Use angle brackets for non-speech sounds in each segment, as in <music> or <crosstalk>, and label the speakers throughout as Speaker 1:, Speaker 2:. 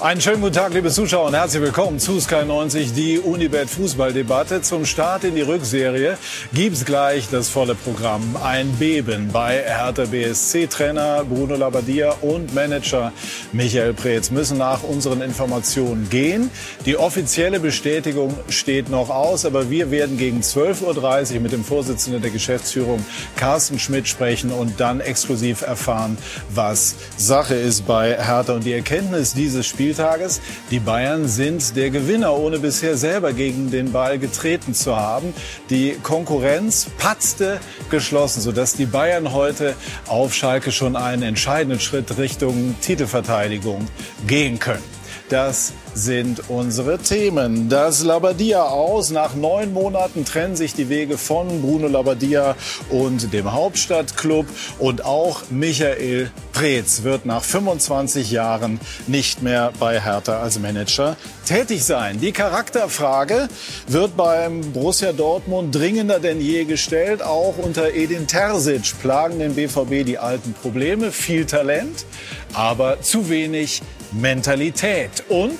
Speaker 1: Einen schönen guten Tag, liebe Zuschauer, und herzlich willkommen zu Sky 90, die Unibet Fußballdebatte. Zum Start in die Rückserie gibt's gleich das volle Programm. Ein Beben bei Hertha BSC. Trainer Bruno Labbadia und Manager Michael Preetz müssen nach unseren Informationen gehen. Die offizielle Bestätigung steht noch aus, aber wir werden gegen 12.30 Uhr mit dem Vorsitzenden der Geschäftsführung Carsten Schmidt sprechen und dann exklusiv erfahren, was Sache ist bei Hertha. Und die Erkenntnis dieses Spiels Spieltages. Die Bayern sind der Gewinner, ohne bisher selber gegen den Ball getreten zu haben. Die Konkurrenz patzte geschlossen, sodass die Bayern heute auf Schalke schon einen entscheidenden Schritt Richtung Titelverteidigung gehen können. Das sind unsere Themen. Das Labadia aus. Nach neun Monaten trennen sich die Wege von Bruno Labadia und dem Hauptstadtclub. Und auch Michael Preetz wird nach 25 Jahren nicht mehr bei Hertha als Manager tätig sein. Die Charakterfrage wird beim Borussia Dortmund dringender denn je gestellt. Auch unter Edin Terzic plagen den BVB die alten Probleme. Viel Talent, aber zu wenig Mentalität und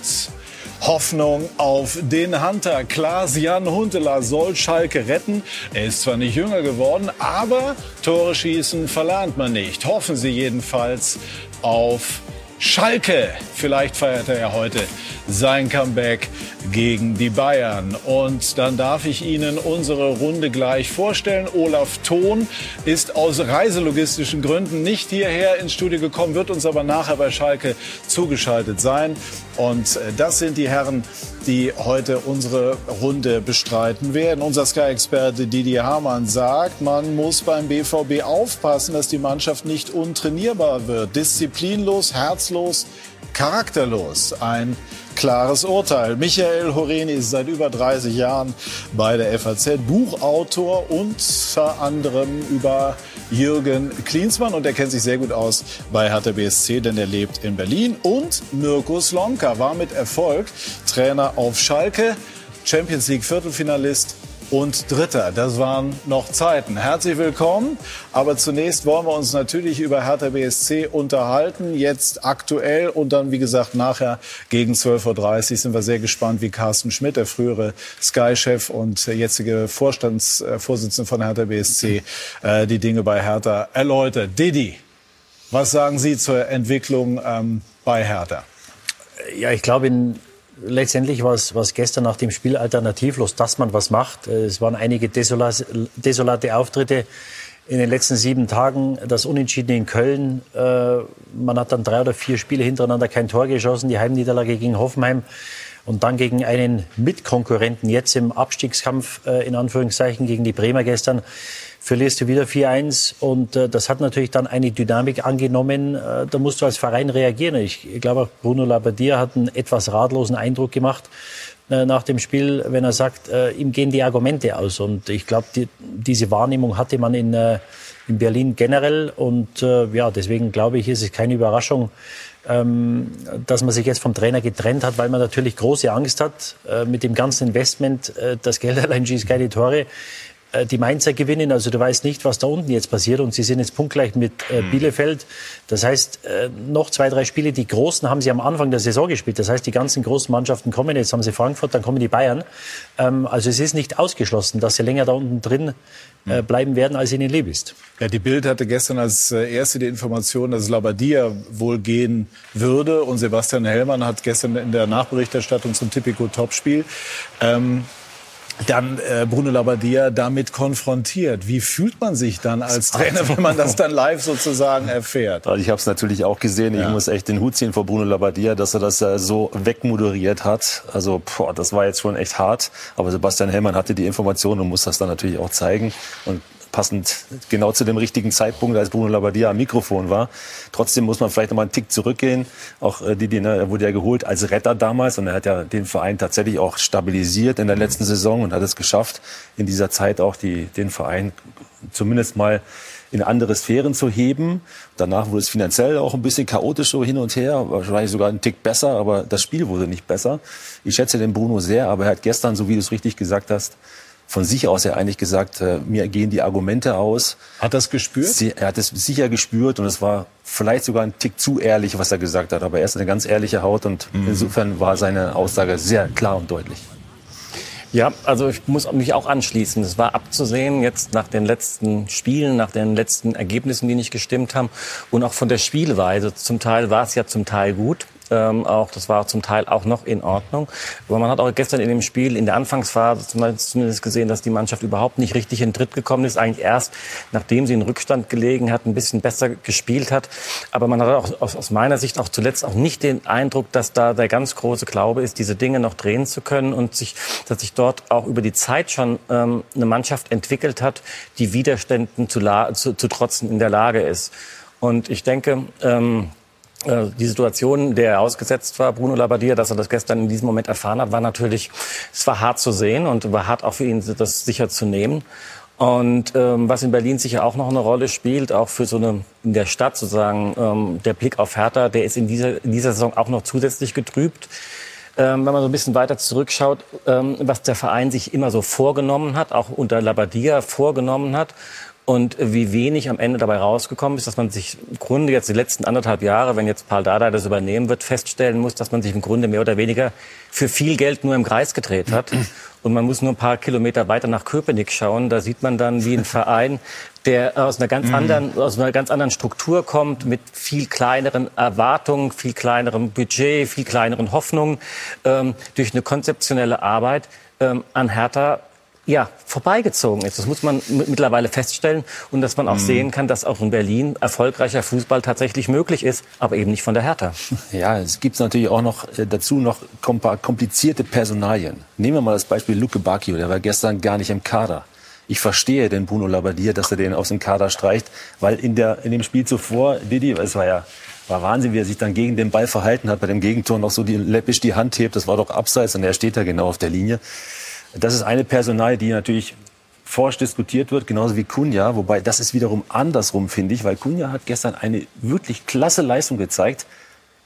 Speaker 1: Hoffnung auf den Hunter. Klaas-Jan Huntelaar soll Schalke retten. Er ist zwar nicht jünger geworden, aber Tore schießen verlernt man nicht. Hoffen Sie jedenfalls auf Schalke. Vielleicht feiert er ja heute sein Comeback gegen die Bayern. Und dann darf ich Ihnen unsere Runde gleich vorstellen. Olaf Thon ist aus reiselogistischen Gründen nicht hierher ins Studio gekommen, wird uns aber nachher bei Schalke zugeschaltet sein. Und äh, das sind die Herren, die heute unsere Runde bestreiten werden. Unser Sky-Experte Didier Hamann sagt, man muss beim BVB aufpassen, dass die Mannschaft nicht untrainierbar wird. Disziplinlos, herzlos, charakterlos. Ein klares Urteil. Michael Horeni ist seit über 30 Jahren bei der FAZ Buchautor unter anderem über Jürgen Klinsmann und er kennt sich sehr gut aus bei Hertha BSC, denn er lebt in Berlin. Und Mirko Slomka war mit Erfolg Trainer auf Schalke, Champions League Viertelfinalist und Dritter. Das waren noch Zeiten. Herzlich willkommen. Aber zunächst wollen wir uns natürlich über Hertha BSC unterhalten. Jetzt aktuell und dann, wie gesagt, nachher gegen 12.30 Uhr sind wir sehr gespannt, wie Carsten Schmidt, der frühere Sky-Chef und jetzige Vorstandsvorsitzende von Hertha BSC, äh, die Dinge bei Hertha erläutert. Didi, was sagen Sie zur Entwicklung ähm, bei Hertha?
Speaker 2: Ja, ich glaube, in letztendlich war es, gestern nach dem Spiel alternativlos, dass man was macht. Es waren einige desolate Auftritte in den letzten sieben Tagen. Das Unentschieden in Köln. Äh, man hat dann drei oder vier Spiele hintereinander kein Tor geschossen. Die Heimniederlage gegen Hoffenheim. Und dann gegen einen Mitkonkurrenten jetzt im Abstiegskampf, äh, in Anführungszeichen, gegen die Bremer gestern verlierst du wieder 4-1 und äh, das hat natürlich dann eine Dynamik angenommen. Äh, da musst du als Verein reagieren. Ich, ich glaube, Bruno Labbadia hat einen etwas ratlosen Eindruck gemacht äh, nach dem Spiel, wenn er sagt, äh, ihm gehen die Argumente aus. Und ich glaube, die, diese Wahrnehmung hatte man in, äh, in Berlin generell. Und äh, ja, deswegen glaube ich, ist es keine Überraschung, ähm, dass man sich jetzt vom Trainer getrennt hat, weil man natürlich große Angst hat äh, mit dem ganzen Investment. Äh, das Geld <laughs> allein schießt keine Tore. Äh, die Mainzer gewinnen. Also du weißt nicht, was da unten jetzt passiert. Und sie sind jetzt punktgleich mit äh, hm. Bielefeld. Das heißt, äh, noch zwei, drei Spiele. Die Großen haben sie am Anfang der Saison gespielt. Das heißt, die ganzen großen Mannschaften kommen. Jetzt haben sie Frankfurt, dann kommen die Bayern. Ähm, also es ist nicht ausgeschlossen, dass sie länger da unten drin äh, hm. bleiben werden, als ihnen lieb ist.
Speaker 1: Ja, die Bild hatte gestern als äh, erste die Information, dass Labadia wohl gehen würde. Und Sebastian Hellmann hat gestern in der Nachberichterstattung zum Tipico Topspiel ähm, dann äh, Bruno Labbadia damit konfrontiert. Wie fühlt man sich dann als Trainer, wenn man das dann live sozusagen erfährt?
Speaker 3: Also ich habe es natürlich auch gesehen. Ich muss echt den Hut ziehen vor Bruno Labbadia, dass er das äh, so wegmoderiert hat. Also boah, das war jetzt schon echt hart. Aber Sebastian Hellmann hatte die Information und muss das dann natürlich auch zeigen. Und passend genau zu dem richtigen Zeitpunkt, als Bruno Labbadia am Mikrofon war. Trotzdem muss man vielleicht noch mal einen Tick zurückgehen. Auch äh, Didi, ne, er wurde ja geholt als Retter damals und er hat ja den Verein tatsächlich auch stabilisiert in der letzten Saison und hat es geschafft, in dieser Zeit auch die, den Verein zumindest mal in andere Sphären zu heben. Danach wurde es finanziell auch ein bisschen chaotisch so hin und her, wahrscheinlich sogar ein Tick besser, aber das Spiel wurde nicht besser. Ich schätze den Bruno sehr, aber er hat gestern, so wie du es richtig gesagt hast, von sich aus ja eigentlich gesagt, äh, mir gehen die Argumente aus.
Speaker 1: Hat das gespürt?
Speaker 3: Sie, er hat es sicher gespürt und es war vielleicht sogar ein Tick zu ehrlich, was er gesagt hat. Aber er ist eine ganz ehrliche Haut und mhm. insofern war seine Aussage sehr klar und deutlich.
Speaker 4: Ja, also ich muss mich auch anschließen. Es war abzusehen jetzt nach den letzten Spielen, nach den letzten Ergebnissen, die nicht gestimmt haben und auch von der Spielweise. Zum Teil war es ja zum Teil gut ähm, auch, das war zum Teil auch noch in Ordnung. Aber man hat auch gestern in dem Spiel, in der Anfangsphase zumindest gesehen, dass die Mannschaft überhaupt nicht richtig in Tritt gekommen ist. Eigentlich erst, nachdem sie in Rückstand gelegen hat, ein bisschen besser gespielt hat. Aber man hat auch aus, aus meiner Sicht auch zuletzt auch nicht den Eindruck, dass da der ganz große Glaube ist, diese Dinge noch drehen zu können und sich, dass sich dort auch über die Zeit schon ähm, eine Mannschaft entwickelt hat, die Widerständen zu, zu, zu trotzen in der Lage ist. Und ich denke, ähm, äh, die Situation, der er ausgesetzt war, Bruno Labbadia, dass er das gestern in diesem Moment erfahren hat, war natürlich, es war hart zu sehen und war hart auch für ihn, das sicher zu nehmen. Und ähm, was in Berlin sicher auch noch eine Rolle spielt, auch für so eine in der Stadt sozusagen, ähm, der Blick auf Hertha, der ist in dieser, in dieser Saison auch noch zusätzlich getrübt. Ähm, wenn man so ein bisschen weiter zurückschaut, ähm, was der Verein sich immer so vorgenommen hat, auch unter Labadia vorgenommen hat und wie wenig am Ende dabei rausgekommen ist, dass man sich im Grunde jetzt die letzten anderthalb Jahre, wenn jetzt Paul Dada das übernehmen wird, feststellen muss, dass man sich im Grunde mehr oder weniger für viel Geld nur im Kreis gedreht hat. Und man muss nur ein paar Kilometer weiter nach Köpenick schauen. Da sieht man dann, wie ein Verein, der aus einer ganz mhm. anderen, aus einer ganz anderen Struktur kommt, mit viel kleineren Erwartungen, viel kleinerem Budget, viel kleineren Hoffnungen, ähm, durch eine konzeptionelle Arbeit ähm, an Hertha ja, vorbeigezogen ist. Das muss man mittlerweile feststellen und dass man auch mhm. sehen kann, dass auch in Berlin erfolgreicher Fußball tatsächlich möglich ist, aber eben nicht von der Hertha. <laughs>
Speaker 3: Ja, es gibt natürlich auch noch äh, dazu noch komplizierte Personalien. Nehmen wir mal das Beispiel Luke Bacchio, der war gestern gar nicht im Kader. Ich verstehe den Bruno Labbadia, dass er den aus dem Kader streicht, weil in, der, in dem Spiel zuvor, Didi, es war ja war Wahnsinn, wie er sich dann gegen den Ball verhalten hat, bei dem Gegentor noch so die, läppisch die Hand hebt, das war doch abseits und er steht da genau auf der Linie. Das ist eine Personal, die natürlich forsch diskutiert wird, genauso wie Kunja. Wobei das ist wiederum andersrum, finde ich, weil Kunja hat gestern eine wirklich klasse Leistung gezeigt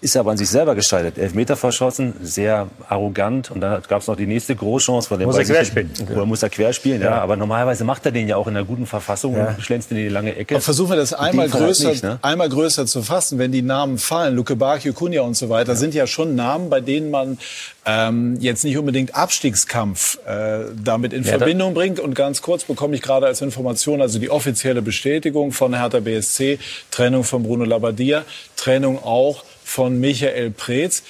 Speaker 3: ist aber an sich selber gescheitert. Elfmeter verschossen, sehr arrogant. Und dann gab es noch die nächste Großchance. Von dem
Speaker 4: muss er querspielen.
Speaker 3: Oder muss er querspielen, ja. ja. Aber normalerweise macht er den ja auch in einer guten Verfassung ja. und schlänzt in die lange Ecke. Aber
Speaker 1: versuchen wir das einmal größer, nicht, ne? einmal größer zu fassen. Wenn die Namen fallen, Luke Bakio, Kunja und so weiter, ja. sind ja schon Namen, bei denen man ähm, jetzt nicht unbedingt Abstiegskampf äh, damit in Verbindung bringt. Und ganz kurz bekomme ich gerade als Information also die offizielle Bestätigung von Hertha BSC, Trennung von Bruno Labbadia, Trennung auch von Michael Preetz.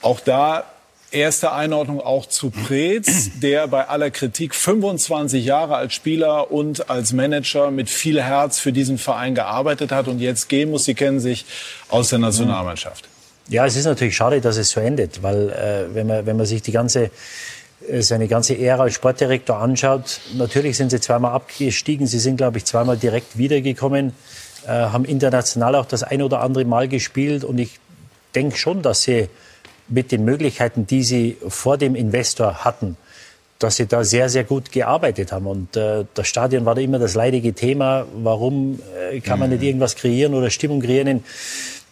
Speaker 1: Auch da erste Einordnung auch zu Preetz, der bei aller Kritik 25 Jahre als Spieler und als Manager mit viel Herz für diesen Verein gearbeitet hat und jetzt gehen muss. Sie kennen sich aus der Nationalmannschaft.
Speaker 4: Ja, es ist natürlich schade, dass es so endet, weil äh, wenn, man, wenn man sich die ganze äh, seine ganze Ära als Sportdirektor anschaut, natürlich sind sie zweimal abgestiegen, sie sind, glaube ich, zweimal direkt wiedergekommen, äh, haben international auch das ein oder andere Mal gespielt und ich denke schon, dass sie mit den Möglichkeiten, die sie vor dem Investor hatten, dass sie da sehr, sehr gut gearbeitet haben. Und äh, das Stadion war da immer das leidige Thema. Warum äh, kann man nicht mhm. irgendwas kreieren oder Stimmung kreieren? In,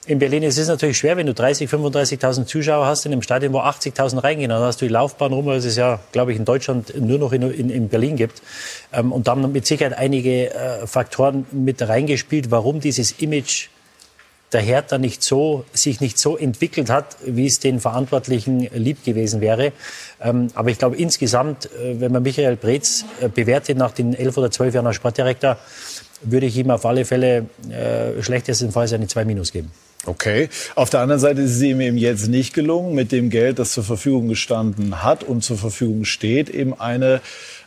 Speaker 4: in Berlin ist es natürlich schwer, wenn du 30, 35.000 Zuschauer hast in einem Stadion, wo 80.000 reingehen. Dann hast du die Laufbahn rum, was es ja, glaube ich, in Deutschland nur noch in, in, in Berlin gibt. Ähm, und da haben mit Sicherheit einige äh, Faktoren mit reingespielt, warum dieses Image der Hertha nicht so, sich nicht so entwickelt hat, wie es den Verantwortlichen lieb gewesen wäre. Ähm, aber ich glaube insgesamt, äh, wenn man Michael Breetz äh, bewertet nach den elf oder zwölf Jahren als Sportdirektor, würde ich ihm auf alle Fälle äh, schlechtestenfalls eine 2 Minus geben.
Speaker 1: Okay. Auf der anderen Seite ist es ihm eben jetzt nicht gelungen, mit dem Geld, das zur Verfügung gestanden hat und zur Verfügung steht, eben eine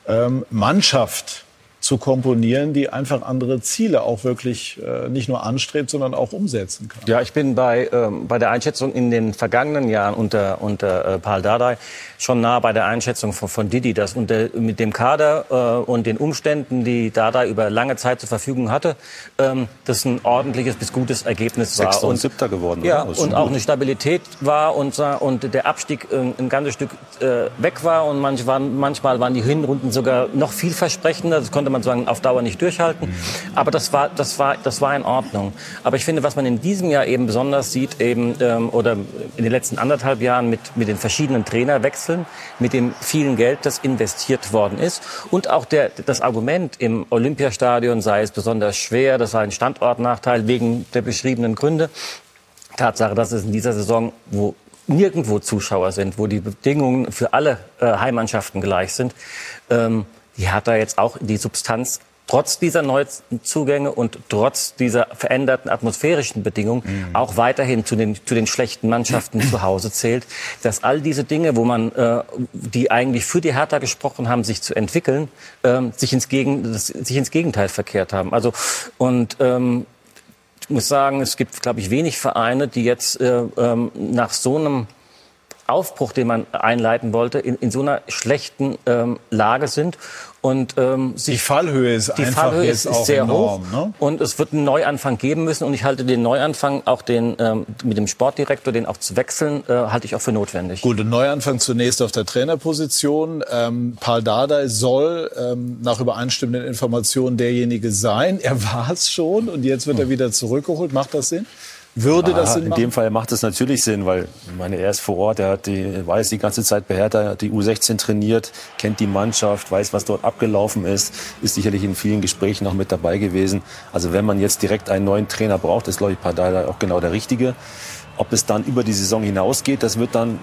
Speaker 1: ähm, Mannschaft zu komponieren, die einfach andere Ziele auch wirklich äh, nicht nur anstrebt, sondern auch umsetzen kann.
Speaker 4: Ja, ich bin bei, ähm, bei der Einschätzung in den vergangenen Jahren unter, unter äh, Paul Dardai schon nah bei der Einschätzung von, von Didi, dass unter, mit dem Kader äh, und den Umständen, die Dardai über lange Zeit zur Verfügung hatte, ähm, das ein ordentliches bis gutes Ergebnis war.
Speaker 3: Sechster und siebter geworden.
Speaker 4: Ja, und auch eine Stabilität war und, und der Abstieg äh, ein ganzes Stück äh, weg war und manch waren, manchmal waren die Hinrunden sogar noch vielversprechender. Das konnte man man sagen, auf Dauer nicht durchhalten. Aber das war, das war, das war in Ordnung. Aber ich finde, was man in diesem Jahr eben besonders sieht, eben, ähm, oder in den letzten anderthalb Jahren mit, mit den verschiedenen Trainerwechseln, mit dem vielen Geld, das investiert worden ist und auch der, das Argument im Olympiastadion sei es besonders schwer, das sei ein Standortnachteil wegen der beschriebenen Gründe. Tatsache, dass es in dieser Saison, wo nirgendwo Zuschauer sind, wo die Bedingungen für alle äh, Heimmannschaften gleich sind, ähm, die hat da jetzt auch die Substanz trotz dieser Neuzugänge und trotz dieser veränderten atmosphärischen Bedingungen mhm. auch weiterhin zu den, zu den schlechten Mannschaften zu Hause <clears throat> zählt, dass all diese Dinge, wo man, äh, die eigentlich für die Hertha gesprochen haben, sich zu entwickeln, äh, sich, ins Gegen, sich ins Gegenteil verkehrt haben. Also und ähm, ich muss sagen, es gibt, glaube ich, wenig Vereine, die jetzt äh, ähm, nach so einem Aufbruch, den man einleiten wollte, in, in so einer schlechten ähm, Lage sind. Und,
Speaker 1: ähm, die Fallhöhe ist
Speaker 4: die
Speaker 1: einfach
Speaker 4: Fallhöhe ist, ist sehr enorm, hoch. Ne? Und es wird einen Neuanfang geben müssen. Und ich halte den Neuanfang, auch den ähm, mit dem Sportdirektor, den auch zu wechseln, äh, halte ich auch für notwendig.
Speaker 1: Gut, ein Neuanfang zunächst auf der Trainerposition. Ähm, Paul Dardai soll ähm, nach übereinstimmenden Informationen derjenige sein. Er war es schon und jetzt wird er hm. wieder zurückgeholt. Macht das Sinn? Würde ja, das Sinn
Speaker 3: machen? In dem Fall macht es natürlich Sinn, weil meine, er ist vor Ort, er hat die, weiß die ganze Zeit bei Hertha, hat die U16 trainiert, kennt die Mannschaft, weiß, was dort abgelaufen ist, ist sicherlich in vielen Gesprächen noch mit dabei gewesen. Also wenn man jetzt direkt einen neuen Trainer braucht, ist, glaube ich, Pardal auch genau der Richtige. Ob es dann über die Saison hinausgeht, das wird dann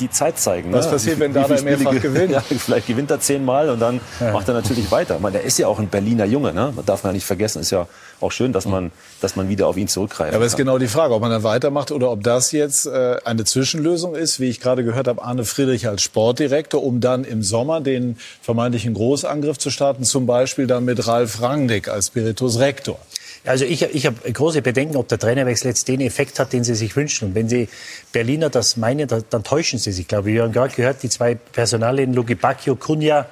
Speaker 3: die Zeit zeigen.
Speaker 1: Was ne? passiert, wenn Dada mehrfach gewinnt? <laughs>
Speaker 3: Ja, vielleicht gewinnt er zehnmal und dann ja. macht er natürlich weiter. Man, der ist ja auch ein Berliner Junge, ne? Man darf man ja nicht vergessen. Ist ja auch schön, dass man, dass man wieder auf ihn zurückgreift.
Speaker 1: Aber es ist genau die Frage, ob man dann weitermacht oder ob das jetzt äh, eine Zwischenlösung ist, wie ich gerade gehört habe, Arne Friedrich als Sportdirektor, um dann im Sommer den vermeintlichen Großangriff zu starten, zum Beispiel dann mit Ralf Rangnick als Spiritus Rector.
Speaker 2: Also ich, ich habe große Bedenken, ob der Trainerwechsel jetzt den Effekt hat, den Sie sich wünschen. Und wenn Sie Berliner das meinen, dann täuschen Sie sich. Ich glaube, wir haben gerade gehört, die zwei Personalien, Lugi Bacchio, Kunja,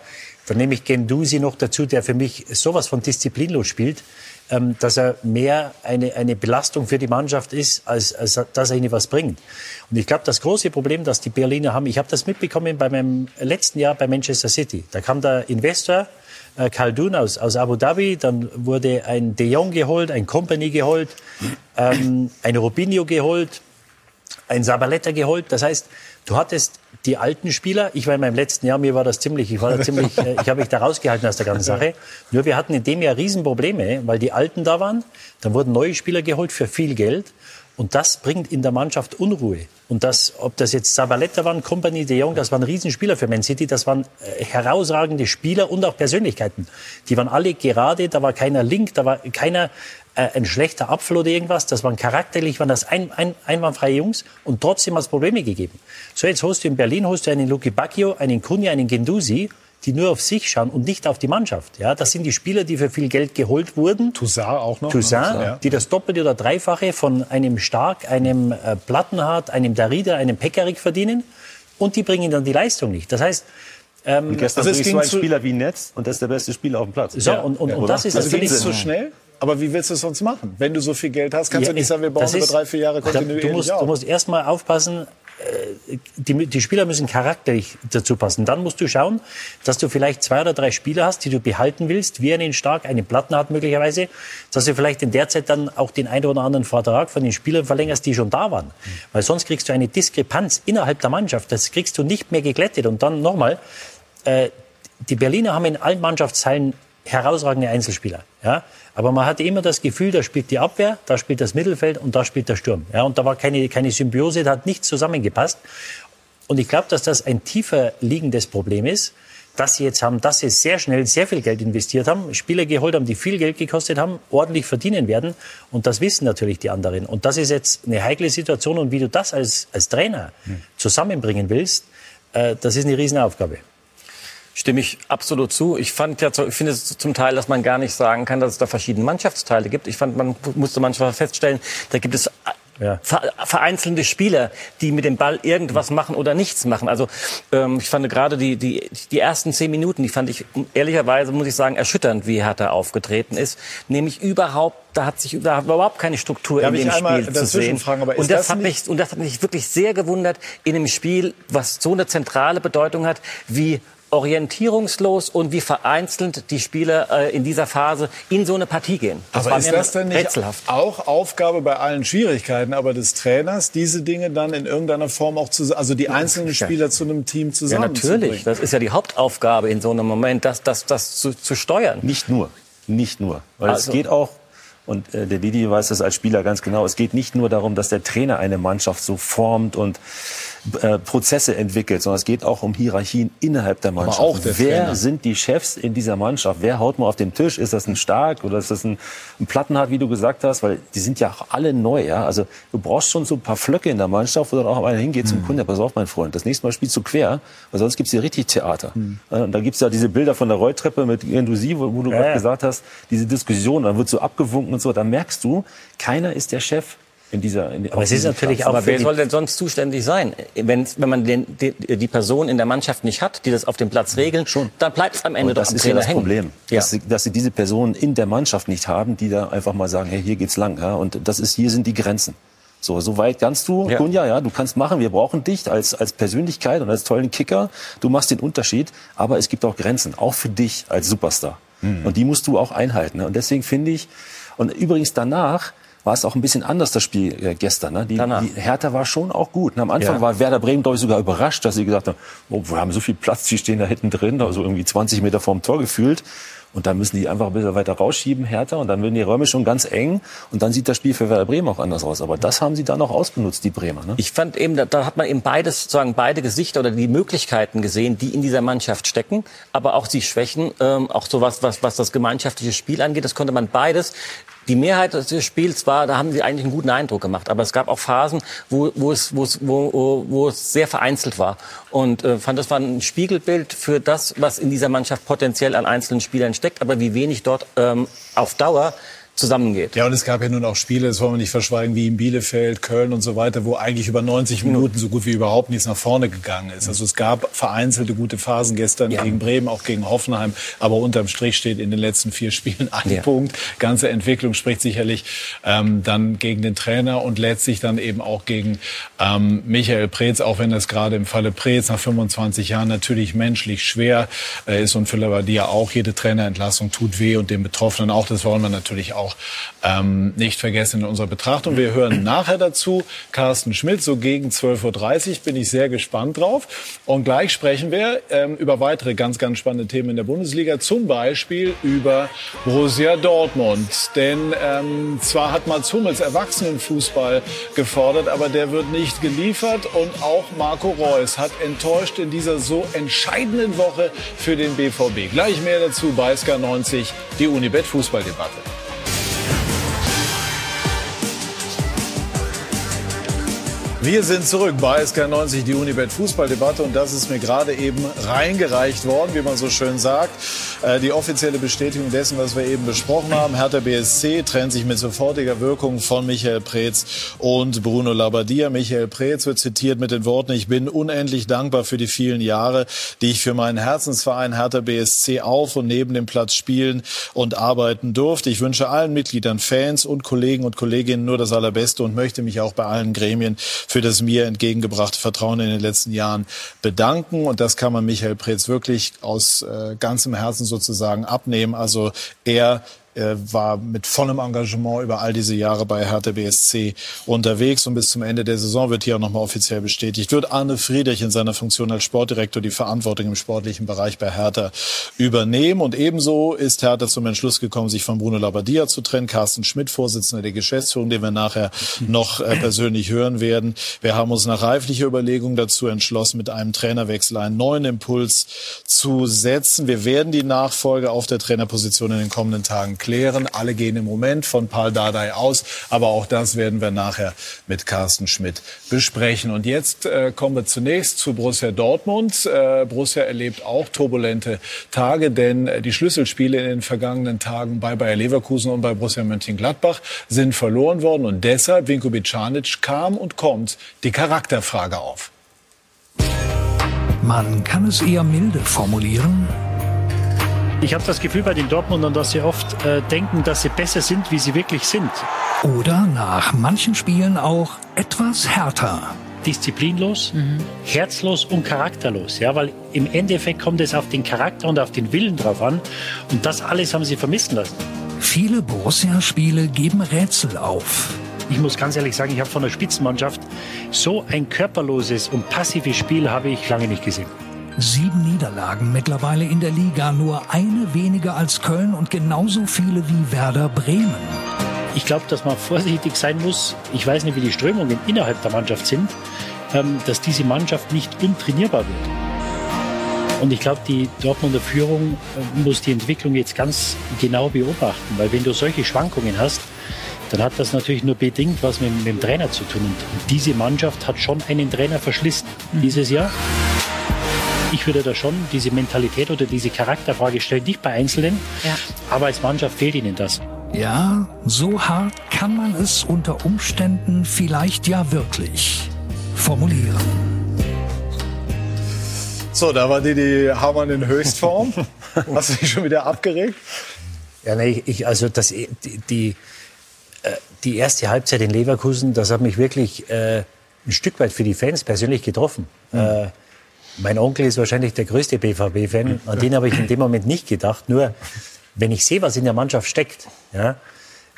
Speaker 2: dann nehme ich Gendusi noch dazu, der für mich sowas von disziplinlos spielt, ähm, dass er mehr eine, eine Belastung für die Mannschaft ist, als, als dass er ihnen was bringt. Und ich glaube, das große Problem, das die Berliner haben, ich habe das mitbekommen bei meinem letzten Jahr bei Manchester City. Da kam der Investor, äh, Khaldun aus, aus Abu Dhabi, dann wurde ein De Jong geholt, ein Company geholt, ähm, ein Rubinho geholt, ein Sabaletta geholt. Das heißt, du hattest die alten Spieler. Ich war in meinem letzten Jahr, mir war das ziemlich, ich war da ziemlich, <laughs> äh, ich habe mich da rausgehalten aus der ganzen Sache. Nur wir hatten in dem Jahr Riesenprobleme, weil die Alten da waren. Dann wurden neue Spieler geholt für viel Geld. Und das bringt in der Mannschaft Unruhe. Und das, ob das jetzt Sabaletta waren, Company de Jong, das waren Riesenspieler für Man City, das waren äh, herausragende Spieler und auch Persönlichkeiten. Die waren alle gerade, da war keiner link, da war keiner äh, ein schlechter Apfel oder irgendwas. Das waren charakterlich, waren das ein, ein, einwandfreie Jungs und trotzdem hat es Probleme gegeben. So, jetzt hast du in Berlin hast du einen Luki Bacchio, einen Kunja, einen Gendusi die nur auf sich schauen und nicht auf die Mannschaft. Ja, das sind die Spieler, die für viel Geld geholt wurden.
Speaker 1: Toussaint auch noch.
Speaker 2: Toussaint, ne? ja. die das Doppelte oder Dreifache von einem Stark, einem äh, Plattenhardt, einem Darida, einem Pekarik verdienen. Und die bringen dann die Leistung nicht. Das heißt,
Speaker 3: ähm, und gestern also es ging so ein Spieler wie Netz und das ist der beste Spieler auf dem Platz.
Speaker 2: So, und, und,
Speaker 1: ja,
Speaker 2: und das ist
Speaker 1: also es zu schnell? Aber wie willst du es sonst machen? Wenn du so viel Geld hast, kannst ja, du nicht sagen, wir bauen über drei, vier Jahre kontinuierlich
Speaker 2: du musst,
Speaker 1: auf.
Speaker 2: Du musst erstmal aufpassen, die, die, Spieler müssen charakterlich dazu passen. Dann musst du schauen, dass du vielleicht zwei oder drei Spieler hast, die du behalten willst, wie einen Stark, einen Platten hat möglicherweise, dass du vielleicht in der Zeit dann auch den einen oder anderen Vertrag von den Spielern verlängerst, die schon da waren. Weil sonst kriegst du eine Diskrepanz innerhalb der Mannschaft. Das kriegst du nicht mehr geglättet. Und dann nochmal, äh, die Berliner haben in allen Mannschaftsteilen herausragende Einzelspieler. Ja? Aber man hatte immer das Gefühl, da spielt die Abwehr, da spielt das Mittelfeld und da spielt der Sturm. Ja? Und da war keine, keine Symbiose, da hat nichts zusammengepasst. Und ich glaube, dass das ein tiefer liegendes Problem ist, dass sie jetzt haben, dass sie sehr schnell sehr viel Geld investiert haben, Spieler geholt haben, die viel Geld gekostet haben, ordentlich verdienen werden. Und das wissen natürlich die anderen. Und das ist jetzt eine heikle Situation. Und wie du das als, als Trainer hm. zusammenbringen willst, äh, das ist eine Riesenaufgabe.
Speaker 4: Stimme ich absolut zu. Ich fand ja, ich finde es zum Teil, dass man gar nicht sagen kann, dass es da verschiedene Mannschaftsteile gibt. Ich fand, man musste manchmal feststellen, da gibt es ja. vereinzelte Spieler, die mit dem Ball irgendwas machen oder nichts machen. Also ähm, ich fand gerade die, die, die ersten zehn Minuten, die fand ich ehrlicherweise, muss ich sagen, erschütternd, wie Hertha aufgetreten ist. Nämlich überhaupt, da hat sich da war überhaupt keine Struktur Darf in dem Spiel zu sehen.
Speaker 1: Fragen,
Speaker 4: und das, das hat mich und das hat mich wirklich sehr gewundert in einem Spiel, was so eine zentrale Bedeutung hat, wie orientierungslos und wie vereinzelt die Spieler äh, in dieser Phase in so eine Partie gehen.
Speaker 1: Das aber ist das denn nicht rätselhaft. auch Aufgabe bei allen Schwierigkeiten, aber des Trainers, diese Dinge dann in irgendeiner Form auch zu, also die einzelnen Spieler zu einem Team zusammen
Speaker 4: Ja, natürlich. Das ist ja die Hauptaufgabe in so einem Moment, das, das, das zu, zu steuern.
Speaker 3: Nicht nur. Nicht nur. Weil also, es geht auch und äh, der Didi weiß das als Spieler ganz genau. Es geht nicht nur darum, dass der Trainer eine Mannschaft so formt und äh, Prozesse entwickelt, sondern es geht auch um Hierarchien innerhalb der Mannschaft. Aber auch der Wer Trainer. sind die Chefs in dieser Mannschaft? Wer haut mal auf den Tisch? Ist das ein Stark oder ist das ein, ein Plattenhardt, wie du gesagt hast? Weil die sind ja auch alle neu. Ja? Also du brauchst schon so ein paar Flöcke in der Mannschaft, wo dann auch einer hingeht zum mhm. Kunde. Pass auf, mein Freund, das nächste Mal spielst du quer, weil sonst gibt's hier richtig Theater. Mhm. Und da gibt's ja diese Bilder von der Rolltreppe mit Gendusi, wo, wo du ja, gerade gesagt hast, diese Diskussion, dann wird so abgewunken und so. Da merkst du, keiner ist der Chef in dieser. In,
Speaker 4: aber es ist natürlich auch. Aber wer soll denn sonst zuständig sein? Wenn, wenn man den, die, die Person in der Mannschaft nicht hat, die das auf dem Platz regeln, Schon. dann bleibt es am Ende doch
Speaker 3: das ist ja das hängen. Problem, ja. Dass, sie, dass sie diese Person in der Mannschaft nicht haben, die da einfach mal sagen, hey, hier geht's lang, ja, und das ist, hier sind die Grenzen. So, so weit kannst du, ja. Kunja, ja, du kannst machen, wir brauchen dich als, als Persönlichkeit und als tollen Kicker. Du machst den Unterschied, aber es gibt auch Grenzen, auch für dich als Superstar. Mhm. Und die musst du auch einhalten. Ne? Und deswegen finde ich, und übrigens danach, war es auch ein bisschen anders, das Spiel äh, gestern. Ne? Die, die Hertha war schon auch gut. Und am Anfang ja. war Werder Bremen, glaube ich, sogar überrascht, dass sie gesagt haben, oh, wir haben so viel Platz, die stehen da hinten drin, also irgendwie 20 Meter vorm Tor gefühlt. Und dann müssen die einfach ein bisschen weiter rausschieben, härter. Und dann werden die Räume schon ganz eng. Und dann sieht das Spiel für Werder Bremen auch anders aus. Aber das haben sie dann auch ausgenutzt, die Bremer. Ne?
Speaker 4: Ich fand eben, da, da hat man eben beides, sozusagen beide Gesichter oder die Möglichkeiten gesehen, die in dieser Mannschaft stecken. Aber auch die Schwächen, ähm, auch so was, was, was das gemeinschaftliche Spiel angeht. Das konnte man beides die Mehrheit des Spiels war, da haben sie eigentlich einen guten Eindruck gemacht. Aber es gab auch Phasen, wo, wo, es, wo, es, wo, wo es sehr vereinzelt war. Und äh, fand, das war ein Spiegelbild für das, was in dieser Mannschaft potenziell an einzelnen Spielern steckt, aber wie wenig dort ähm, auf Dauer zusammengeht.
Speaker 1: Ja, und es gab ja nun auch Spiele, das wollen wir nicht verschweigen, wie in Bielefeld, Köln und so weiter, wo eigentlich über 90 Minuten so gut wie überhaupt nichts nach vorne gegangen ist. Also es gab vereinzelte gute Phasen gestern ja. gegen Bremen, auch gegen Hoffenheim, aber unterm Strich steht in den letzten vier Spielen ein ja. Punkt. Ganze Entwicklung spricht sicherlich ähm, dann gegen den Trainer und letztlich dann eben auch gegen ähm, Michael Preetz, auch wenn das gerade im Falle Preetz nach 25 Jahren natürlich menschlich schwer äh, ist und für Labadia auch. Jede Trainerentlassung tut weh und den Betroffenen auch. Das wollen wir natürlich auch auch ähm, nicht vergessen in unserer Betrachtung. Wir hören nachher dazu Carsten Schmidt, so gegen 12.30 Uhr. Bin ich sehr gespannt drauf. Und gleich sprechen wir ähm, über weitere ganz, ganz spannende Themen in der Bundesliga. Zum Beispiel über Borussia Dortmund. Denn ähm, zwar hat Mats Hummels Erwachsenenfußball gefordert, aber der wird nicht geliefert. Und auch Marco Reus hat enttäuscht in dieser so entscheidenden Woche für den BVB. Gleich mehr dazu bei SK90, die Unibet Fußballdebatte. Wir sind zurück bei SK90, die Unibet Fußballdebatte und das ist mir gerade eben reingereicht worden, wie man so schön sagt. Äh, die offizielle Bestätigung dessen, was wir eben besprochen haben. Hertha BSC trennt sich mit sofortiger Wirkung von Michael Preetz und Bruno Labbadia. Michael Preetz wird zitiert mit den Worten, ich bin unendlich dankbar für die vielen Jahre, die ich für meinen Herzensverein Hertha BSC auf und neben dem Platz spielen und arbeiten durfte. Ich wünsche allen Mitgliedern, Fans und Kollegen und Kolleginnen nur das Allerbeste und möchte mich auch bei allen Gremien für das mir entgegengebrachte Vertrauen in den letzten Jahren bedanken. Und das kann man Michael Preetz wirklich aus äh, ganzem Herzen sozusagen abnehmen. Also er er war mit vollem Engagement über all diese Jahre bei Hertha BSC unterwegs und bis zum Ende der Saison wird hier auch nochmal offiziell bestätigt, wird Arne Friedrich in seiner Funktion als Sportdirektor die Verantwortung im sportlichen Bereich bei Hertha übernehmen. Und ebenso ist Hertha zum Entschluss gekommen, sich von Bruno Labbadia zu trennen. Carsten Schmidt, Vorsitzender der Geschäftsführung, den wir nachher noch äh, persönlich hören werden. Wir haben uns nach reiflicher Überlegung dazu entschlossen, mit einem Trainerwechsel einen neuen Impuls zu setzen. Wir werden die Nachfolge auf der Trainerposition in den kommenden Tagen klären. Alle gehen im Moment von Paul Dardai aus, aber auch das werden wir nachher mit Carsten Schmidt besprechen. Und jetzt äh, kommen wir zunächst zu Borussia Dortmund. Äh, Borussia erlebt auch turbulente Tage, denn äh, die Schlüsselspiele in den vergangenen Tagen bei Bayer Leverkusen und bei Borussia Mönchengladbach sind verloren worden und deshalb, Vinko Bicanic, kam und kommt die Charakterfrage auf.
Speaker 5: Man kann es eher milde formulieren.
Speaker 2: Ich habe das Gefühl bei den Dortmundern, dass sie oft äh, denken, dass sie besser sind, wie sie wirklich sind.
Speaker 5: Oder nach manchen Spielen auch etwas härter.
Speaker 2: disziplinlos, mhm. herzlos und charakterlos. Ja, weil im Endeffekt kommt es auf den Charakter und auf den Willen drauf an. Und das alles haben sie vermissen lassen.
Speaker 5: Viele Borussia-Spiele geben Rätsel auf.
Speaker 2: Ich muss ganz ehrlich sagen, ich habe von der Spitzenmannschaft so ein körperloses und passives Spiel habe ich lange nicht gesehen.
Speaker 5: Sieben Niederlagen mittlerweile in der Liga, nur eine weniger als Köln und genauso viele wie Werder Bremen.
Speaker 2: Ich glaube, dass man vorsichtig sein muss. Ich weiß nicht, wie die Strömungen innerhalb der Mannschaft sind, ähm, dass diese Mannschaft nicht untrainierbar wird. Und ich glaube, die Dortmunder Führung äh, muss die Entwicklung jetzt ganz genau beobachten, weil wenn du solche Schwankungen hast, dann hat das natürlich nur bedingt was mit, mit dem Trainer zu tun. Und diese Mannschaft hat schon einen Trainer verschlissen mhm. dieses Jahr. Ich würde da schon diese Mentalität oder diese Charakterfrage stellen, nicht bei Einzelnen, ja. aber als Mannschaft fehlt ihnen das.
Speaker 5: Ja, so hart kann man es unter Umständen vielleicht ja wirklich formulieren.
Speaker 1: So, da war Didi Hamann in Höchstform. <laughs> Hast du dich schon wieder abgeregt?
Speaker 2: Ja, nee, ich, also das, die, die, äh, die erste Halbzeit in Leverkusen, das hat mich wirklich äh, ein Stück weit für die Fans persönlich getroffen. Mhm. Äh, mein Onkel ist wahrscheinlich der größte BVB-Fan. An <laughs> den habe ich in dem Moment nicht gedacht. Nur wenn ich sehe, was in der Mannschaft steckt, ja,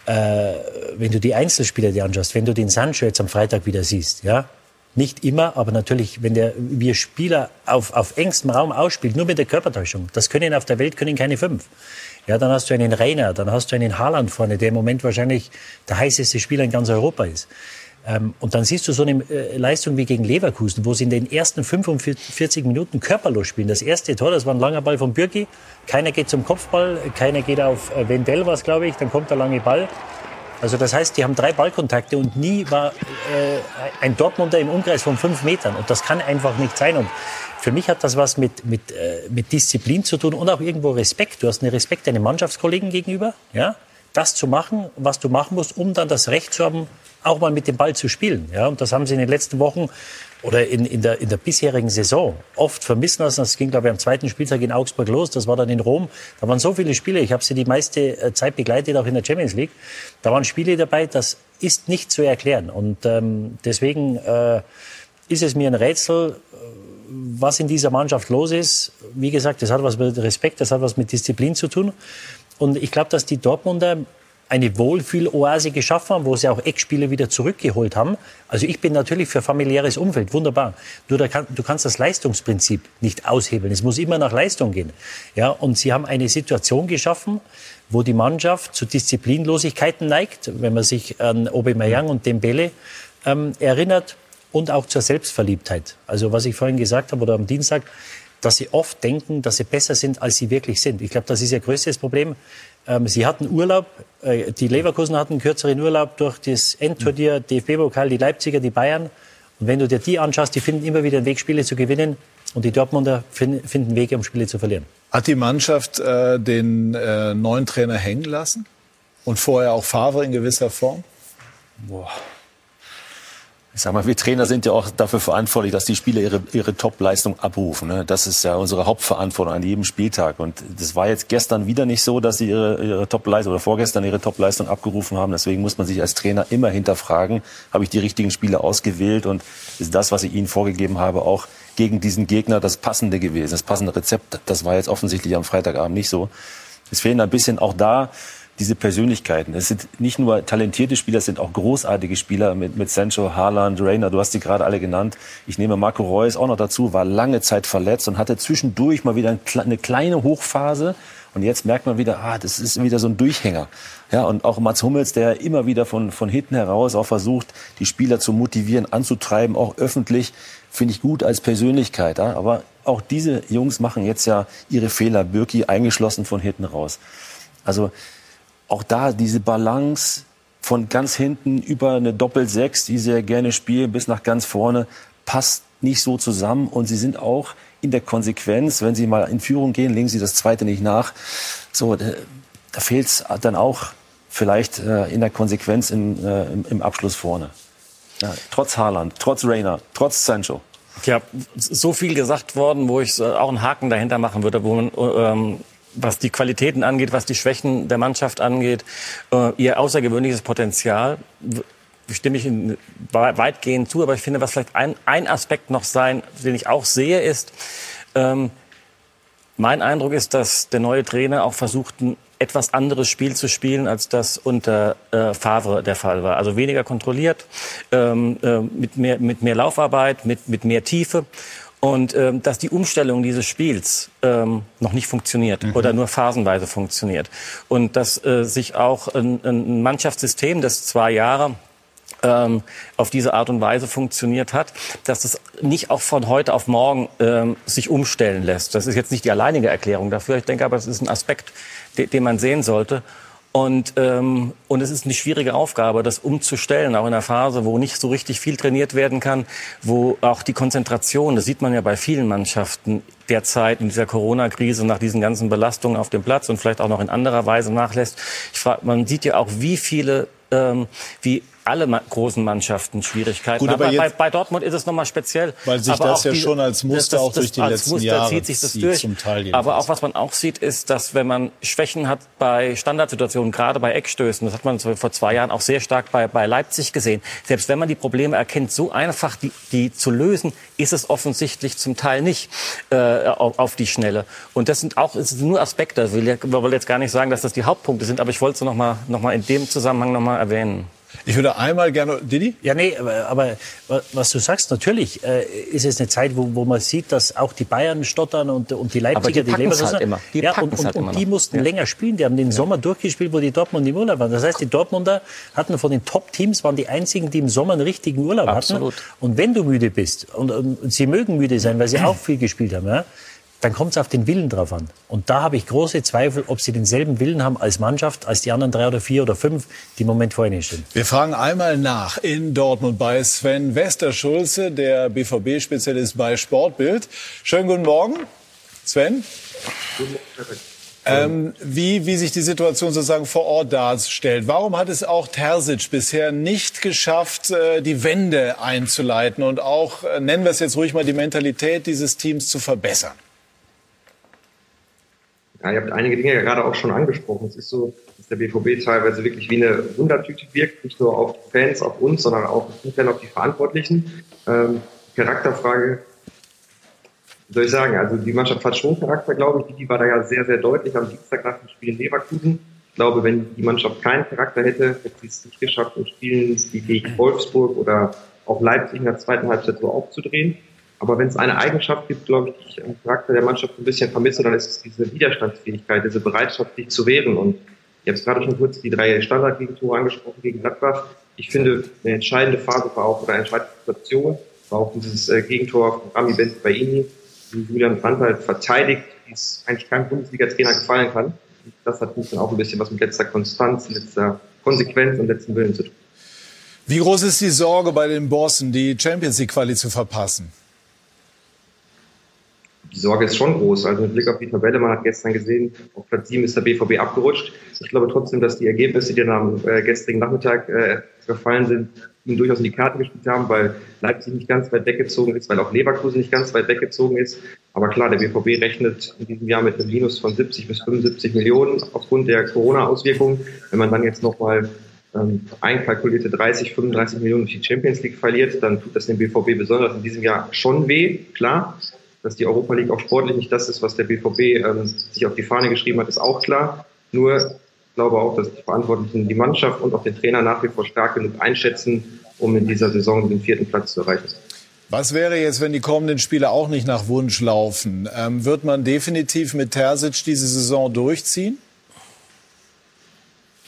Speaker 2: äh, wenn du die Einzelspieler dir anschaust, wenn du den Sancho jetzt am Freitag wieder siehst, ja, nicht immer, aber natürlich, wenn der wir Spieler auf, auf engstem Raum ausspielt, nur mit der Körpertäuschung, das können auf der Welt können keine fünf. Ja, dann hast du einen Rainer, dann hast du einen Haaland vorne, der im Moment wahrscheinlich der heißeste Spieler in ganz Europa ist. Ähm, und dann siehst du so eine äh, Leistung wie gegen Leverkusen, wo sie in den ersten 45 Minuten körperlos spielen. Das erste Tor, das war ein langer Ball von Bürki. Keiner geht zum Kopfball, keiner geht auf äh, Wendell, was glaube ich. Dann kommt der lange Ball. Also das heißt, die haben drei Ballkontakte und nie war äh, ein Dortmunder im Umkreis von fünf Metern. Und das kann einfach nicht sein. Und für mich hat das was mit, mit, äh, mit Disziplin zu tun und auch irgendwo Respekt. Du hast einen Respekt deinen Mannschaftskollegen gegenüber, ja, das zu machen, was du machen musst, um dann das Recht zu haben, auch mal mit dem Ball zu spielen. Ja, und das haben sie in den letzten Wochen oder in, in, der, in der bisherigen Saison oft vermissen lassen. Das ging, glaube ich, am zweiten Spieltag in Augsburg los. Das war dann in Rom. Da waren so viele Spiele. Ich habe sie die meiste äh, Zeit begleitet, auch in der Champions League. Da waren Spiele dabei, das ist nicht zu erklären. Und ähm, deswegen äh, ist es mir ein Rätsel, was in dieser Mannschaft los ist. Wie gesagt, das hat was mit Respekt, das hat was mit Disziplin zu tun. Und ich glaube, dass die Dortmunder eine Wohlfühloase geschaffen haben, wo sie auch Eckspiele wieder zurückgeholt haben. Also ich bin natürlich für familiäres Umfeld, wunderbar. Nur kann, du kannst das Leistungsprinzip nicht aushebeln. Es muss immer nach Leistung gehen. Ja, und sie haben eine Situation geschaffen, wo die Mannschaft zu Disziplinlosigkeiten neigt, wenn man sich an Aubameyang und Dembele ähm, erinnert und auch zur Selbstverliebtheit. Also was ich vorhin gesagt habe oder am Dienstag, dass sie oft denken, dass sie besser sind, als sie wirklich sind. Ich glaube, das ist ihr größtes Problem. Ähm, sie hatten Urlaub, äh, die Leverkusen hatten einen kürzeren Urlaub durch das Endturnier, DFB-Pokal, die Leipziger, die Bayern. Und wenn du dir die anschaust, die finden immer wieder einen Weg, Spiele zu gewinnen. Und die Dortmunder finden Wege, um Spiele zu verlieren.
Speaker 1: Hat die Mannschaft äh, den äh, neuen Trainer hängen lassen? Und vorher auch Favre in gewisser Form?
Speaker 3: Boah ich sag mal, wir Trainer sind ja auch dafür verantwortlich, dass die Spieler ihre, ihre Top-Leistung abrufen. Ne? Das ist ja unsere Hauptverantwortung an jedem Spieltag. Und das war jetzt gestern wieder nicht so, dass sie ihre, ihre Top-Leistung oder vorgestern ihre Top-Leistung abgerufen haben. Deswegen muss man sich als Trainer immer hinterfragen, habe ich die richtigen Spieler ausgewählt und ist das, was ich ihnen vorgegeben habe, auch gegen diesen Gegner das passende gewesen, das passende Rezept. Das war jetzt offensichtlich am Freitagabend nicht so. Es fehlen ein bisschen auch da diese Persönlichkeiten. Es sind nicht nur talentierte Spieler, es sind auch großartige Spieler mit, mit Sancho, Haaland, Rainer, du hast die gerade alle genannt. Ich nehme Marco Reus auch noch dazu, war lange Zeit verletzt und hatte zwischendurch mal wieder eine kleine Hochphase. Und jetzt merkt man wieder, ah, das ist wieder so ein Durchhänger. Ja, und auch Mats Hummels, der immer wieder von, von hinten heraus auch versucht, die Spieler zu motivieren, anzutreiben, auch öffentlich, finde ich gut als Persönlichkeit. Ja? Aber auch diese Jungs machen jetzt ja ihre Fehler. Birki eingeschlossen von hinten raus. Also auch da diese Balance von ganz hinten über eine Doppel-Sechs, die ja gerne spielen, bis nach ganz vorne, passt nicht so zusammen. Und sie sind auch in der Konsequenz, wenn sie mal in Führung gehen, legen sie das zweite nicht nach. So, da, da fehlt es dann auch vielleicht äh, in der Konsequenz im, äh, im, im Abschluss vorne. Ja, trotz Haaland, trotz Rainer, trotz Sancho.
Speaker 4: Ja, so viel gesagt worden, wo ich auch einen Haken dahinter machen würde, wo man ähm, was die Qualitäten angeht, was die Schwächen der Mannschaft angeht, äh, ihr außergewöhnliches Potenzial stimme ich weitgehend zu, aber ich finde, was vielleicht ein, ein Aspekt noch sein, den ich auch sehe, ist, ähm, mein Eindruck ist, dass der neue Trainer auch versucht, ein etwas anderes Spiel zu spielen, als das unter äh, Favre der Fall war. Also weniger kontrolliert, ähm, äh, mit, mehr, mit mehr Laufarbeit, mit, mit mehr Tiefe. Und ähm, dass die Umstellung dieses Spiels ähm, noch nicht funktioniert mhm. oder nur phasenweise funktioniert. Und dass äh, sich auch ein, ein Mannschaftssystem, das zwei Jahre ähm, auf diese Art und Weise funktioniert hat, dass es nicht auch von heute auf morgen ähm, sich umstellen lässt. Das ist jetzt nicht die alleinige Erklärung dafür. Ich denke aber, es ist ein Aspekt, den, den man sehen sollte. Und, ähm, und es ist eine schwierige Aufgabe, das umzustellen, auch in einer Phase, wo nicht so richtig viel trainiert werden kann, wo auch die Konzentration, das sieht man ja bei vielen Mannschaften derzeit in dieser Corona-Krise nach diesen ganzen Belastungen auf dem Platz und vielleicht auch noch in anderer Weise nachlässt. Ich frage, man sieht ja auch, wie viele ähm, wie alle großen Mannschaften Schwierigkeiten. Gut, aber, aber bei, bei, Dortmund ist es nochmal speziell.
Speaker 1: Weil sich
Speaker 4: aber
Speaker 1: das ja die, schon als Muster das, das, auch durch die letzten Muster Jahre
Speaker 4: zieht sich das durch.
Speaker 1: Zum Teil
Speaker 4: aber auch was man auch sieht, ist, dass wenn man Schwächen hat bei Standardsituationen, gerade bei Eckstößen, das hat man vor zwei Jahren auch sehr stark bei, bei Leipzig gesehen. Selbst wenn man die Probleme erkennt, so einfach die, die zu lösen, ist es offensichtlich zum Teil nicht äh, auf, auf, die Schnelle. Und das sind auch das sind nur Aspekte. Ich will, ich will jetzt gar nicht sagen, dass das die Hauptpunkte sind, aber ich wollte es noch mal, noch mal in dem Zusammenhang noch mal erwähnen.
Speaker 1: Ich würde einmal gerne, Didi?
Speaker 2: Ja, nee, aber, aber was du sagst, natürlich äh, ist es eine Zeit, wo, wo man sieht, dass auch die Bayern stottern und, und die Leipziger,
Speaker 4: die,
Speaker 2: die
Speaker 4: Leverkusener. Halt
Speaker 2: immer. Die ja, und, und, halt und die mussten ja. länger spielen. Die haben den ja. Sommer durchgespielt, wo die Dortmund im Urlaub waren. Das heißt, die Dortmunder hatten von den Top-Teams, waren die einzigen, die im Sommer einen richtigen Urlaub
Speaker 4: Absolut.
Speaker 2: hatten. Und wenn du müde bist, und, und sie mögen müde sein, weil sie auch viel gespielt haben, ja, dann kommt es auf den Willen drauf an. Und da habe ich große Zweifel, ob sie denselben Willen haben als Mannschaft, als die anderen drei oder vier oder fünf, die im Moment vor ihnen stehen.
Speaker 1: Wir fragen einmal nach in Dortmund bei Sven Westerschulze, der BVB-Spezialist bei Sportbild. Schönen guten Morgen, Sven. Ähm, wie, wie sich die Situation sozusagen vor Ort darstellt. Warum hat es auch Terzic bisher nicht geschafft, äh, die Wende einzuleiten und auch, äh, nennen wir es jetzt ruhig mal, die Mentalität dieses Teams zu verbessern?
Speaker 6: Ja, ihr habt einige Dinge ja gerade auch schon angesprochen. Es ist so, dass der BVB teilweise wirklich wie eine Wundertüte wirkt, nicht nur auf die Fans, auf uns, sondern auch intern auf die Verantwortlichen. Ähm, Charakterfrage, soll ich sagen, also die Mannschaft hat schon Charakter, glaube ich. Die war da ja sehr, sehr deutlich am Dienstag nach dem Spiel in Leverkusen. Ich glaube, wenn die Mannschaft keinen Charakter hätte, hätte sie es nicht geschafft, in Spielen wie gegen Wolfsburg oder auch Leipzig in der zweiten Halbzeit so aufzudrehen. Aber wenn es eine Eigenschaft gibt, glaube ich, die ich am Charakter der Mannschaft ein bisschen vermisse, dann ist es diese Widerstandsfähigkeit, diese Bereitschaft, sich zu wehren. Und ich habe es gerade schon kurz die drei Standardgegentore angesprochen gegen Gladbach. Ich finde, eine entscheidende Phase war auch, oder eine entscheidende Situation, war auch dieses äh, Gegentor von Rami Benzibaini, wie Julian Brandt halt verteidigt, wie es eigentlich keinem Bundesliga-Trainer gefallen kann. Das hat dann auch ein bisschen was mit letzter Konstanz, letzter Konsequenz und letzten Willen zu tun.
Speaker 1: Wie groß ist die Sorge bei den Bossen, die Champions League-Quali zu verpassen?
Speaker 6: Die Sorge ist schon groß. Also mit Blick auf die Tabelle, man hat gestern gesehen, auf Platz 7 ist der BVB abgerutscht. Ich glaube trotzdem, dass die Ergebnisse, die dann am äh, gestrigen Nachmittag äh, gefallen sind, ihm durchaus in die Karten gespielt haben, weil Leipzig nicht ganz weit weggezogen ist, weil auch Leverkusen nicht ganz weit weggezogen ist. Aber klar, der BVB rechnet in diesem Jahr mit einem Minus von 70 bis 75 Millionen aufgrund der Corona-Auswirkungen. Wenn man dann jetzt nochmal ähm, einkalkulierte 30, 35 Millionen durch die Champions League verliert, dann tut das dem BVB besonders in diesem Jahr schon weh, klar dass die Europa League auch sportlich nicht das ist, was der BVB ähm, sich auf die Fahne geschrieben hat, ist auch klar. Nur ich glaube auch, dass die Verantwortlichen die Mannschaft und auch den Trainer nach wie vor stark genug einschätzen, um in dieser Saison den vierten Platz zu erreichen.
Speaker 1: Was wäre jetzt, wenn die kommenden Spiele auch nicht nach Wunsch laufen? Ähm, wird man definitiv mit Terzic diese Saison durchziehen?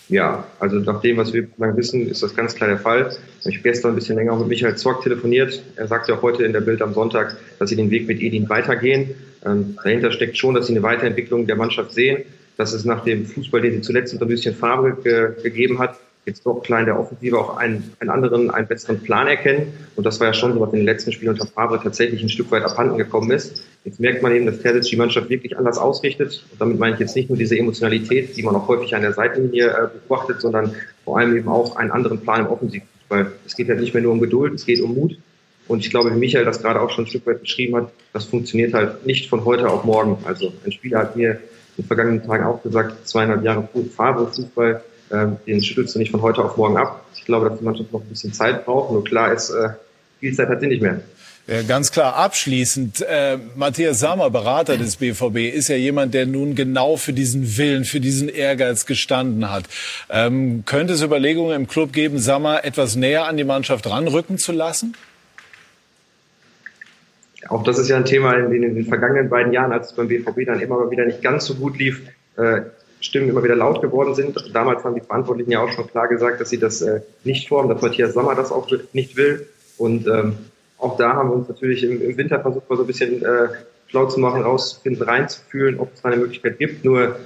Speaker 6: Ja, also nach dem, was wir wissen, ist das ganz klar der Fall. Ich habe gestern ein bisschen länger mit Michael Zorg telefoniert. Er sagte auch heute in der Bild am Sonntag, dass sie den Weg mit Edin weitergehen. Ähm, dahinter steckt schon, dass sie eine Weiterentwicklung der Mannschaft sehen, dass es nach dem Fußball, den sie zuletzt unter ein bisschen Farbe ge gegeben hat, jetzt doch klein der Offensive auch einen, einen anderen, einen besseren Plan erkennen. Und das war ja schon so, was in den letzten Spielen unter Fabre tatsächlich ein Stück weit abhanden gekommen ist. Jetzt merkt man eben, dass Terzic die Mannschaft wirklich anders ausrichtet. Und damit meine ich jetzt nicht nur diese Emotionalität, die man auch häufig an der Seitenlinie äh, beobachtet, sondern vor allem eben auch einen anderen Plan im Offensivfußball. Es geht ja nicht mehr nur um Geduld, es geht um Mut. Und ich glaube, wie Michael das gerade auch schon ein Stück weit beschrieben hat, das funktioniert halt nicht von heute auf morgen. Also ein Spieler hat mir in den vergangenen Tagen auch gesagt, zweieinhalb Jahre Fabre-Fußball ähm, den schüttelst du nicht von heute auf morgen ab. Ich glaube, dass die Mannschaft noch ein bisschen Zeit braucht. Nur klar ist, äh, viel Zeit hat sie nicht mehr.
Speaker 1: Ja, ganz klar abschließend, äh, Matthias Sammer, Berater des BVB, ist ja jemand, der nun genau für diesen Willen, für diesen Ehrgeiz gestanden hat. Ähm, könnte es Überlegungen im Club geben, Sammer etwas näher an die Mannschaft ranrücken zu lassen?
Speaker 6: Auch das ist ja ein Thema, in den, in den vergangenen beiden Jahren, als es beim BVB dann immer wieder nicht ganz so gut lief, äh, Stimmen immer wieder laut geworden sind. Damals haben die Verantwortlichen ja auch schon klar gesagt, dass sie das äh, nicht vorhaben, dass Matthias Sammer das auch nicht will. Und ähm, auch da haben wir uns natürlich im, im Winter versucht, mal so ein bisschen äh, schlau zu machen, rauszufinden, reinzufühlen, ob es da eine Möglichkeit gibt. Nur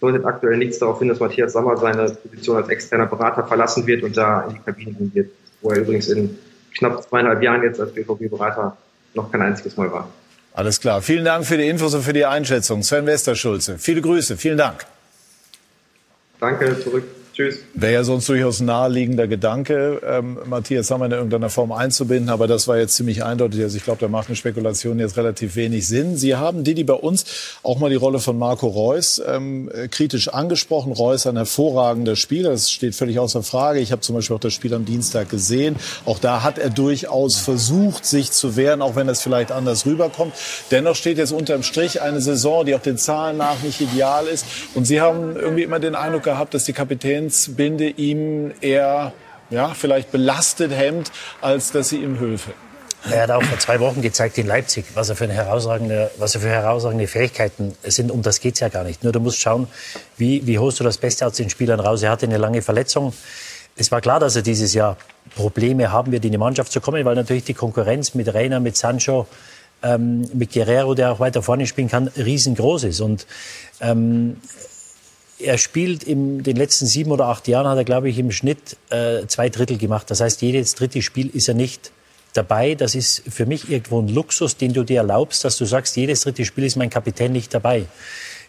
Speaker 6: deutet aktuell nichts darauf hin, dass Matthias Sammer seine Position als externer Berater verlassen wird und da in die Kabine gehen wird, wo er übrigens in knapp zweieinhalb Jahren jetzt als BVB-Berater noch kein einziges Mal war.
Speaker 1: Alles klar. Vielen Dank für die Infos und für die Einschätzung. Sven Westerschulze. Viele Grüße. Vielen Dank.
Speaker 6: Danke, zurück. Tschüss.
Speaker 1: Wäre ja sonst durchaus naheliegender Gedanke, ähm, Matthias Sammer in irgendeiner Form einzubinden, aber das war jetzt ziemlich eindeutig. Also ich glaube, da macht eine Spekulation jetzt relativ wenig Sinn. Sie haben, Didi, bei uns auch mal die Rolle von Marco Reus ähm, kritisch angesprochen. Reus ein hervorragender Spieler, das steht völlig außer Frage. Ich habe zum Beispiel auch das Spiel am Dienstag gesehen. Auch da hat er durchaus versucht, sich zu wehren, auch wenn das vielleicht anders rüberkommt. Dennoch steht jetzt unterm Strich eine Saison, die auch den Zahlen nach nicht ideal ist. Und Sie haben irgendwie immer den Eindruck gehabt, dass die Kapitäns Binde ihm eher ja, vielleicht belastet hemmt, als dass sie ihm Hilfe.
Speaker 2: Er hat auch vor zwei Wochen gezeigt in Leipzig, was er für, eine herausragende, was er für herausragende Fähigkeiten sind. Um das geht es ja gar nicht. Nur du musst schauen, wie, wie holst du das Beste aus den Spielern raus. Er hatte eine lange Verletzung. Es war klar, dass er dieses Jahr Probleme haben wird, in die Mannschaft zu kommen, weil natürlich die Konkurrenz mit Reina, mit Sancho, ähm, mit Guerrero, der auch weiter vorne spielen kann, riesengroß ist. Und ähm, er spielt in den letzten sieben oder acht Jahren, hat er, glaube ich, im Schnitt äh, zwei Drittel gemacht. Das heißt, jedes dritte Spiel ist er nicht dabei. Das ist für mich irgendwo ein Luxus, den du dir erlaubst, dass du sagst, jedes dritte Spiel ist mein Kapitän nicht dabei.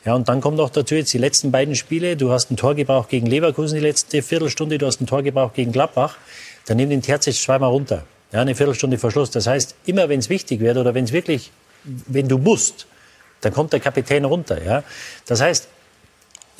Speaker 2: Ja, und dann kommt noch dazu jetzt die letzten beiden Spiele. Du hast ein Tor gebraucht gegen Leverkusen die letzte Viertelstunde, du hast ein Tor gebraucht gegen Gladbach. Dann nimm den Terzic zweimal runter. Ja, eine Viertelstunde Verschluss. Das heißt, immer wenn es wichtig wird oder wenn es wirklich, wenn du musst, dann kommt der Kapitän runter. Ja, das heißt,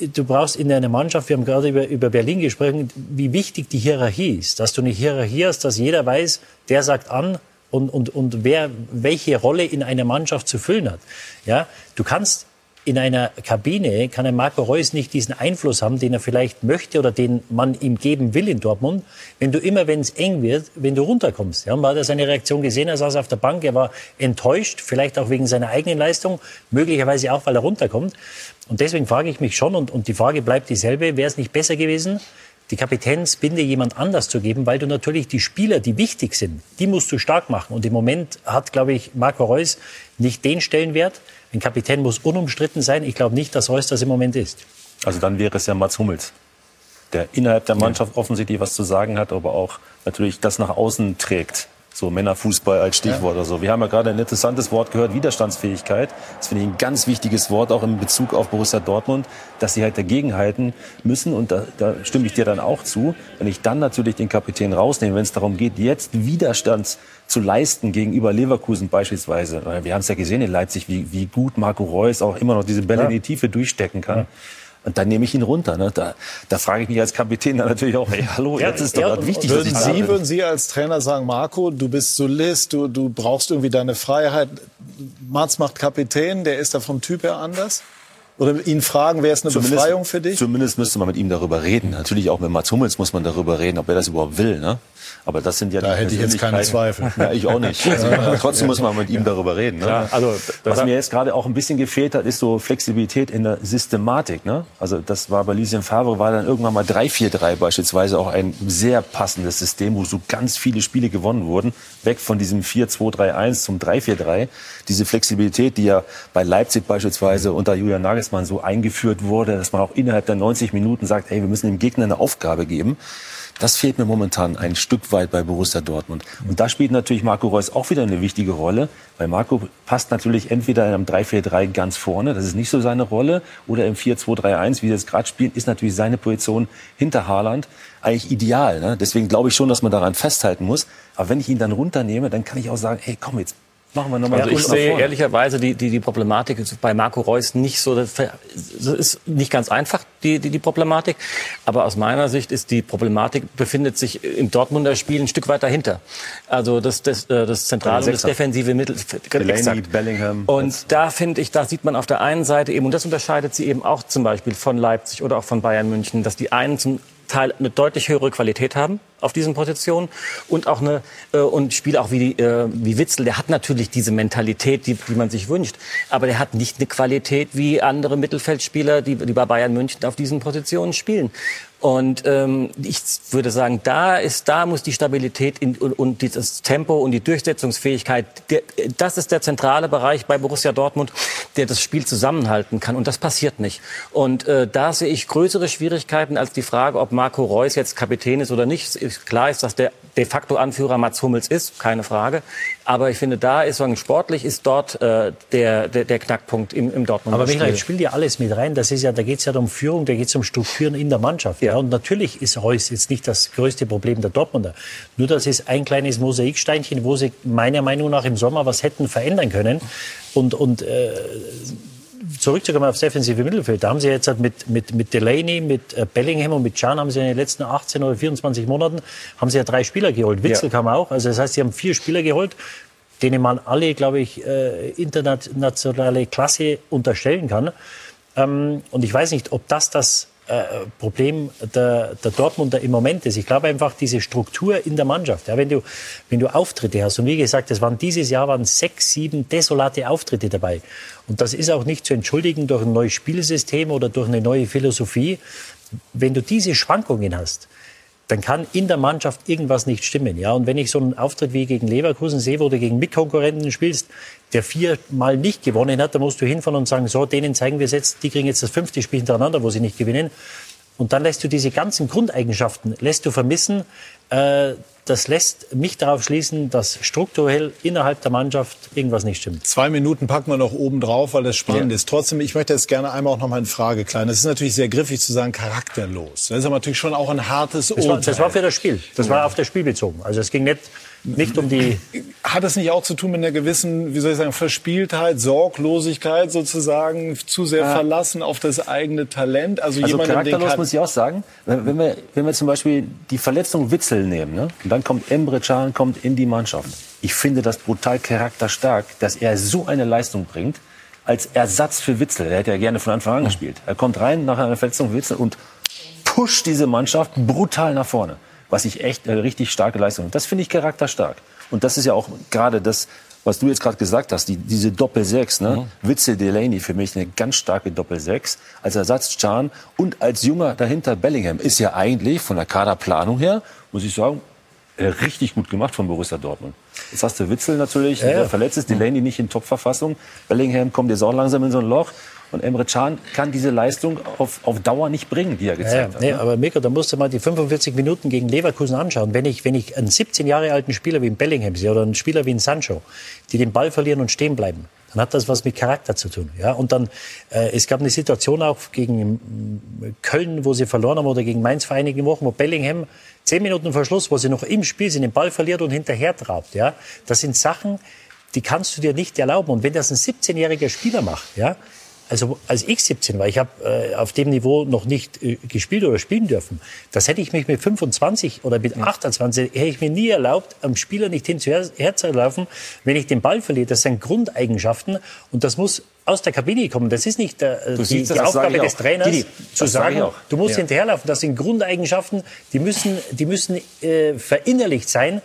Speaker 2: du brauchst in einer Mannschaft, wir haben gerade über, über Berlin gesprochen, wie wichtig die Hierarchie ist. Dass du eine Hierarchie hast, dass jeder weiß, der sagt an und, und, und wer welche Rolle in einer Mannschaft zu füllen hat. Ja, du kannst in einer Kabine kann ein Marco Reus nicht diesen Einfluss haben, den er vielleicht möchte oder den man ihm geben will in Dortmund, wenn du immer, wenn es eng wird, wenn du runterkommst. Ja, man hat ja seine Reaktion gesehen, er saß auf der Bank, er war enttäuscht, vielleicht auch wegen seiner eigenen Leistung, möglicherweise auch, weil er runterkommt. Und deswegen frage ich mich schon, und, und die Frage bleibt dieselbe, wäre es nicht besser gewesen, die Kapitänsbinde jemand anders zu geben, weil du natürlich die Spieler, die wichtig sind, die musst du stark machen. Und im Moment hat, glaube ich, Marco Reus nicht den Stellenwert. Ein Kapitän muss unumstritten sein. Ich glaube nicht, dass Reus das im Moment ist.
Speaker 3: Also dann wäre es ja Mats Hummels, der innerhalb der Mannschaft offensichtlich was zu sagen hat, aber auch natürlich das nach außen trägt. So Männerfußball als Stichwort ja. oder so. Wir haben ja gerade ein interessantes Wort gehört, Widerstandsfähigkeit. Das finde ich ein ganz wichtiges Wort, auch in Bezug auf Borussia Dortmund, dass sie halt dagegenhalten müssen. Und da, da stimme ich dir dann auch zu. Wenn ich dann natürlich den Kapitän rausnehme, wenn es darum geht, jetzt Widerstand zu leisten gegenüber Leverkusen beispielsweise. Wir haben es ja gesehen in Leipzig, wie, wie gut Marco Reus auch immer noch diese Bälle ja. in die Tiefe durchstecken kann. Ja. Und dann nehme ich ihn runter. Ne? Da, da frage ich mich als Kapitän dann natürlich auch, hey, hallo, ja, jetzt ist doch ja, wichtig,
Speaker 1: würden dass ich Sie, würden Sie als Trainer sagen, Marco, du bist Solist, du, du brauchst irgendwie deine Freiheit. Mats macht Kapitän, der ist da vom Typ her anders? Oder ihn fragen, wäre es eine zumindest, Befreiung für dich?
Speaker 3: Zumindest müsste man mit ihm darüber reden. Natürlich auch mit Mats Hummels muss man darüber reden, ob er das überhaupt will. Ne? Aber das sind ja
Speaker 1: da hätte ich jetzt keine Zweifel.
Speaker 3: Ja, ich auch nicht. <laughs> Also, trotzdem muss man mit ihm darüber reden. Ne? Klar, also was mir jetzt gerade auch ein bisschen gefehlt hat, ist so Flexibilität in der Systematik. Ne? Also das war bei Lucien Favre war dann irgendwann mal 3-4-3 beispielsweise auch ein sehr passendes System, wo so ganz viele Spiele gewonnen wurden, weg von diesem 4-2-3-1 zum 3-4-3. Diese Flexibilität, die ja bei Leipzig beispielsweise unter Julian Nagelsmann so eingeführt wurde, dass man auch innerhalb der 90 Minuten sagt, hey, wir müssen dem Gegner eine Aufgabe geben. Das fehlt mir momentan ein Stück weit bei Borussia Dortmund. Und da spielt natürlich Marco Reus auch wieder eine wichtige Rolle, weil Marco passt natürlich entweder in einem 3-4-3 ganz vorne, das ist nicht so seine Rolle, oder im 4-2-3-1, wie er jetzt gerade spielt, ist natürlich seine Position hinter Haaland eigentlich ideal. Ne? Deswegen glaube ich schon, dass man daran festhalten muss. Aber wenn ich ihn dann runternehme, dann kann ich auch sagen, hey, komm, jetzt
Speaker 4: Machen wir nochmal. Also ich sehe ehrlicherweise die, die, die Problematik bei Marco Reus nicht so, das ist nicht ganz einfach, die, die, die Problematik. Aber aus meiner Sicht ist die Problematik, befindet sich im Dortmunder Spiel ein Stück weit dahinter. Also das, das, äh, das zentrale und das defensive Mittel.
Speaker 3: Delaney, Bellingham.
Speaker 4: Und da finde ich, da sieht man auf der einen Seite eben, und das unterscheidet sie eben auch zum Beispiel von Leipzig oder auch von Bayern München, dass die einen zum Teil eine deutlich höhere Qualität haben auf diesen Positionen und auch eine äh, und Spieler auch wie äh, wie Witzel, der hat natürlich diese Mentalität, die, die man sich wünscht, aber der hat nicht eine Qualität wie andere Mittelfeldspieler, die, die bei Bayern München auf diesen Positionen spielen. Und ähm, ich würde sagen, da ist, da muss die Stabilität in, und, und das Tempo und die Durchsetzungsfähigkeit, der, das ist der zentrale Bereich bei Borussia Dortmund, der das Spiel zusammenhalten kann. Und das passiert nicht. Und äh, da sehe ich größere Schwierigkeiten als die Frage, ob Marco Reus jetzt Kapitän ist oder nicht. Klar ist, dass der de facto Anführer Mats Hummels ist, keine Frage. Aber ich finde, da ist sagen, sportlich ist dort äh, der, der, der Knackpunkt im, im Dortmund.
Speaker 2: Aber Michael, spielt ja alles mit rein. Das ist ja, da geht es ja um Führung, da geht es um Strukturen in der Mannschaft. Ja. ja. Und natürlich ist Reus jetzt nicht das größte Problem der Dortmunder. Nur das ist ein kleines Mosaiksteinchen, wo sie meiner Meinung nach im Sommer was hätten verändern können. Und, und äh, zurückzukommen aufs defensive Mittelfeld, da haben sie jetzt halt mit, mit, mit Delaney, mit äh, Bellingham und mit Can haben sie in den letzten 18 oder 24 Monaten haben sie ja drei Spieler geholt. Witzel ja. kam auch. Also das heißt, sie haben vier Spieler geholt, denen man alle, glaube ich, äh, internationale Klasse unterstellen kann. Ähm, und ich weiß nicht, ob das das äh, Problem der, der Dortmunder im Moment ist. Ich glaube einfach diese Struktur in der Mannschaft. Ja, wenn du wenn du Auftritte hast und wie gesagt, es waren dieses Jahr waren sechs, sieben desolate Auftritte dabei. Und das ist auch nicht zu entschuldigen durch ein neues Spielsystem oder durch eine neue Philosophie. Wenn du diese Schwankungen hast, dann kann in der Mannschaft irgendwas nicht stimmen. Ja, und wenn ich so einen Auftritt wie gegen Leverkusen sehe, wo du gegen Mitkonkurrenten spielst, der viermal nicht gewonnen hat, dann musst du hinfahren und sagen, so, denen zeigen wir es jetzt, die kriegen jetzt das fünfte Spiel hintereinander, wo sie nicht gewinnen. Und dann lässt du diese ganzen Grundeigenschaften, lässt du vermissen. Äh, das lässt mich darauf schließen, dass strukturell innerhalb der Mannschaft irgendwas nicht stimmt.
Speaker 1: Zwei Minuten packen wir noch oben drauf, weil das spannend ja. ist. Trotzdem, ich möchte jetzt gerne einmal auch noch mal in Frage klein. Das ist natürlich sehr griffig zu sagen, charakterlos. Das ist aber natürlich schon auch ein hartes
Speaker 2: das war, das war für das Spiel. Das war auf das Spiel bezogen. Also es ging nicht nicht um die.
Speaker 1: Hat es nicht auch zu tun mit einer gewissen, wie soll ich sagen, Verspieltheit, Sorglosigkeit sozusagen, zu sehr ja. verlassen auf das eigene Talent?
Speaker 3: Also, also charakterlos muss ich auch sagen. Wenn wir, wenn wir zum Beispiel die Verletzung Witzel nehmen, ne? und dann kommt Emre Can kommt in die Mannschaft. Ich finde das brutal charakterstark, dass er so eine Leistung bringt als Ersatz für Witzel. Er hätte ja gerne von Anfang an gespielt. Er kommt rein nach einer Verletzung Witzel und pusht diese Mannschaft brutal nach vorne was ich echt eine richtig starke Leistung. Das finde ich charakterstark. Und das ist ja auch gerade das, was du jetzt gerade gesagt hast, die, diese Doppel-6, ne? Mhm. Witzel Delaney für mich eine ganz starke Doppel-6. Als Ersatz Can und als Junger dahinter Bellingham ist ja eigentlich von der Kaderplanung her, muss ich sagen, äh, richtig gut gemacht von Borussia Dortmund. Jetzt hast du Witzel natürlich, ja, der verletzt ist, Delaney nicht in Top-Verfassung. Bellingham kommt jetzt auch langsam in so ein Loch. Und Emre Can kann diese Leistung auf, auf Dauer nicht bringen, die er gezeigt ja, hat.
Speaker 2: Nee, ne? aber Mirko, da musst du mal die 45 Minuten gegen Leverkusen anschauen. Wenn ich, wenn ich einen 17 Jahre alten Spieler wie einen Bellingham sehe oder einen Spieler wie einen Sancho, die den Ball verlieren und stehen bleiben, dann hat das was mit Charakter zu tun. Ja? Und dann, äh, es gab eine Situation auch gegen Köln, wo sie verloren haben, oder gegen Mainz vor einigen Wochen, wo Bellingham zehn Minuten vor Schluss, wo sie noch im Spiel sind, den Ball verliert und hinterher trabt. Ja? Das sind Sachen, die kannst du dir nicht erlauben. Und wenn das ein 17-jähriger Spieler macht, ja, also als ich 17 war, ich habe äh, auf dem Niveau noch nicht äh, gespielt oder spielen dürfen. Das hätte ich mich mit 25 oder mit 28 hätte ich mir nie erlaubt, am Spieler nicht hinzuherlaufen, wenn ich den Ball verliere. Das sind Grundeigenschaften und das muss aus der Kabine kommen. Das ist nicht der, äh, die, die Aufgabe des Trainers, die, zu sagen, du musst ja. hinterherlaufen. Das sind Grundeigenschaften, die müssen, die müssen äh, verinnerlicht sein.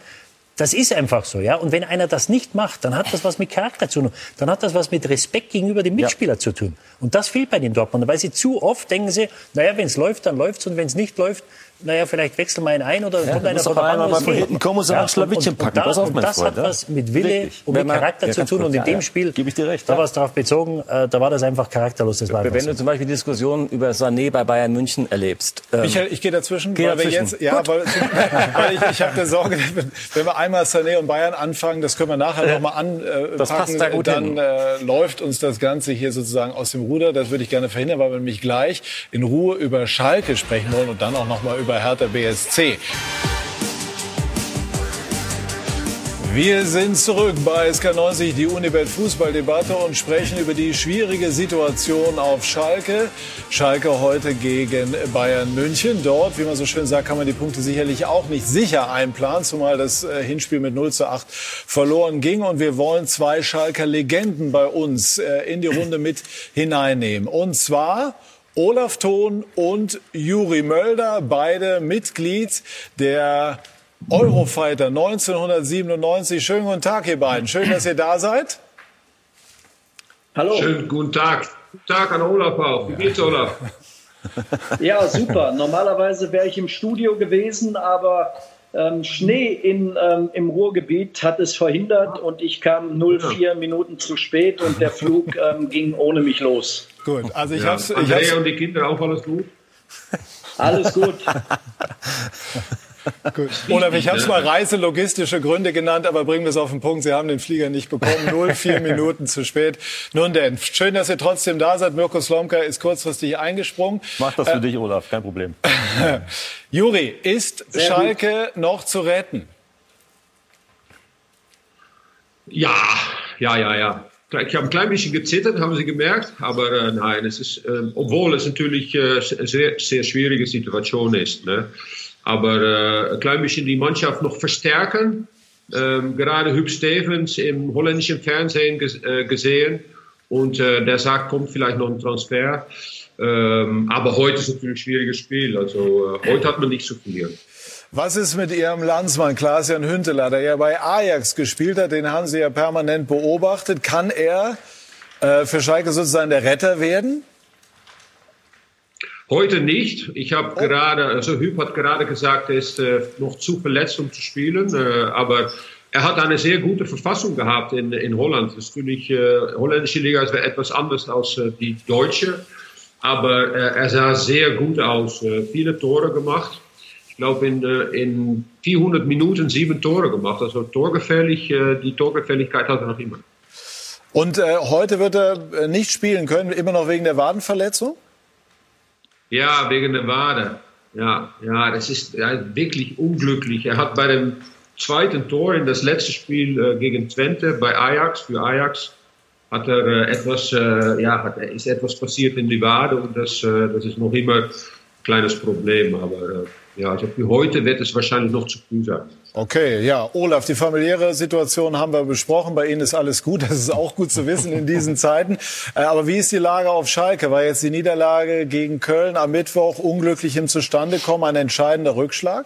Speaker 2: Das ist einfach so, ja. Und wenn einer das nicht macht, dann hat das was mit Charakter zu tun. Dann hat das was mit Respekt gegenüber dem Mitspieler ja. zu tun. Und das fehlt bei den Dortmundern, weil sie zu oft denken sie, naja, wenn es läuft, dann läuft's und wenn es nicht läuft, naja, vielleicht wechseln wir ihn ein oder ja, kommt einer von der
Speaker 3: anderen. Mal von hinten kommen und sagen, ja, Schlawittchen packen.
Speaker 2: Und, und, und, und das hat was mit Wille Richtig. und mit Charakter zu tun. Und in dem Spiel,
Speaker 3: gebe ich dir recht,
Speaker 2: da war es darauf bezogen, äh, da war das einfach charakterlos. Das
Speaker 4: war Wenn so. du zum Beispiel Diskussionen über Sané bei Bayern München erlebst.
Speaker 1: Ähm, Michael, ich gehe dazwischen, geh weil dazwischen. wir jetzt, ja, weil, <laughs> weil, ich, ich habe eine Sorge, wenn wir einmal Sané und Bayern anfangen, das können wir nachher noch mal anpacken, das passt da gut dann äh, läuft uns das Ganze hier sozusagen aus dem Ruder. Das würde ich gerne verhindern, weil wir nämlich gleich in Ruhe über Schalke sprechen wollen und dann auch noch mal über Hertha BSC. Wir sind zurück bei SK90, die Unibet Fußballdebatte und sprechen über die schwierige Situation auf Schalke. Schalke heute gegen Bayern München. Dort, wie man so schön sagt, kann man die Punkte sicherlich auch nicht sicher einplanen, zumal das äh, Hinspiel mit 0 zu 8 verloren ging. Und wir wollen zwei Schalker Legenden bei uns äh, in die Runde mit hineinnehmen. Und zwar Olaf Thon und Juri Mölder, beide Mitglied der Eurofighter 1997. Schönen guten Tag, ihr beiden. Schön, dass ihr da seid.
Speaker 7: Hallo. Schönen guten Tag. Guten Tag an Olaf auch. Wie geht's, Olaf? <laughs>
Speaker 8: Ja, super. Normalerweise wäre ich im Studio gewesen, aber ähm, Schnee in, ähm, im Ruhrgebiet hat es verhindert und ich kam 04 Minuten zu spät und der Flug ähm, ging ohne mich los.
Speaker 1: Gut, also ich
Speaker 7: ja.
Speaker 1: hab's. Ich
Speaker 7: Andrea
Speaker 1: hab's,
Speaker 7: und die Kinder auch alles gut? <laughs>
Speaker 8: Alles gut. <laughs>
Speaker 1: Gut. Olaf, ich habe es mal reiselogistische Gründe genannt, aber bringen wir es auf den Punkt. Sie haben den Flieger nicht bekommen. <laughs> Null, vier Minuten zu spät. Nun denn, schön, dass ihr trotzdem da seid. Mirko Slomka ist kurzfristig eingesprungen.
Speaker 3: Mach das für äh, dich, Olaf, kein Problem.
Speaker 1: Juri, ist Sehr Schalke gut. noch zu retten?
Speaker 7: Ja, ja, ja, ja. Ich habe ein klein bisschen gezittert, haben Sie gemerkt. Aber äh, nein, es ist, äh, obwohl es natürlich äh, sehr, sehr schwierige Situation ist. Ne? Aber äh, ein klein bisschen die Mannschaft noch verstärken. Ähm, gerade Hüb Stevens im holländischen Fernsehen ges äh, gesehen. Und äh, der sagt, kommt vielleicht noch ein Transfer. Ähm, aber heute ist natürlich ein schwieriges Spiel. Also äh, heute hat man nicht zu verlieren.
Speaker 1: Was ist mit Ihrem Landsmann Klaas-Jan Hünteler, der ja bei Ajax gespielt hat? Den haben Sie ja permanent beobachtet. Kann er äh, für Schalke sozusagen der Retter werden?
Speaker 7: Heute nicht. Ich habe oh. gerade, also Hüb hat gerade gesagt, er ist äh, noch zu verletzt, um zu spielen. Äh, aber er hat eine sehr gute Verfassung gehabt in, in Holland. Das ist natürlich, äh, holländische Liga ist etwas anders als äh, die deutsche. Aber äh, er sah sehr gut aus. Äh, viele Tore gemacht. Ich glaube, in, äh, in 400 Minuten sieben Tore gemacht. Also torgefährlich, äh, die Torgefälligkeit hat er noch immer.
Speaker 1: Und äh, heute wird er äh, nicht spielen können, immer noch wegen der Wadenverletzung?
Speaker 7: Ja, wegen der Wade. Ja, ja, das ist ja, wirklich unglücklich. Er hat bei dem zweiten Tor in das letzte Spiel äh, gegen Twente bei Ajax, für Ajax, hat er äh, etwas, äh, ja, hat, ist etwas passiert in die Wade und das, das ist noch immer ein kleines Problem. Aber ja, also für heute wird es wahrscheinlich noch zu früh sein.
Speaker 1: Okay, ja, Olaf, die familiäre Situation haben wir besprochen. Bei Ihnen ist alles gut. <laughs> Das ist auch gut zu wissen in diesen Zeiten. Äh, aber wie ist die Lage auf Schalke? War jetzt die Niederlage gegen Köln am Mittwoch unglücklich im Zustandekommen ein entscheidender Rückschlag?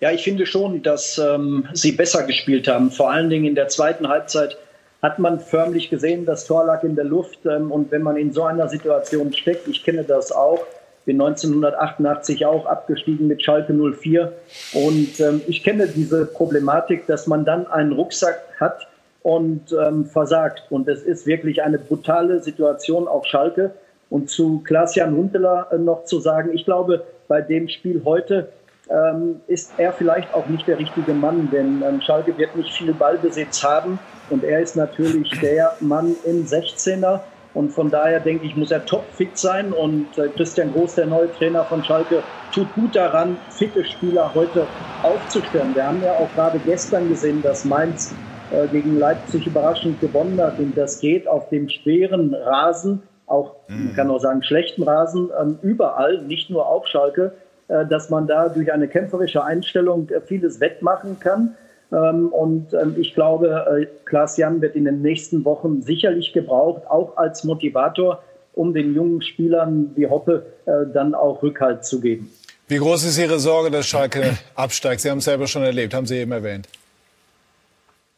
Speaker 8: Ja, ich finde schon, dass ähm, sie besser gespielt haben. Vor allen Dingen in der zweiten Halbzeit hat man förmlich gesehen, das Tor lag in der Luft. Ähm, und wenn man in so einer Situation steckt, ich kenne das auch, bin 1988 auch abgestiegen mit Schalke 04. Und ähm, ich kenne diese Problematik, dass man dann einen Rucksack hat und ähm, versagt. Und es ist wirklich eine brutale Situation auf Schalke. Und zu Klaas-Jan Huntelaar äh, noch zu sagen, ich glaube, bei dem Spiel heute ähm, ist er vielleicht auch nicht der richtige Mann, denn ähm, Schalke wird nicht viel Ballbesitz haben. Und er ist natürlich der Mann im 16er und von daher denke ich, muss er topfit sein. Und äh, Christian Groß, der neue Trainer von Schalke, tut gut daran, fitte Spieler heute aufzustellen. Wir haben ja auch gerade gestern gesehen, dass Mainz äh, gegen Leipzig überraschend gewonnen hat. Und das geht auf dem schweren Rasen, auch, mhm. man kann auch sagen, schlechten Rasen, ähm, überall, nicht nur auf Schalke, äh, dass man da durch eine kämpferische Einstellung vieles wettmachen kann. Ähm, und ähm, ich glaube, äh, Klaas Jan wird in den nächsten Wochen sicherlich gebraucht, auch als Motivator, um den jungen Spielern wie Hoppe äh, dann auch Rückhalt zu geben.
Speaker 1: Wie groß ist Ihre Sorge, dass Schalke absteigt? Sie haben es selber schon erlebt, haben Sie eben erwähnt.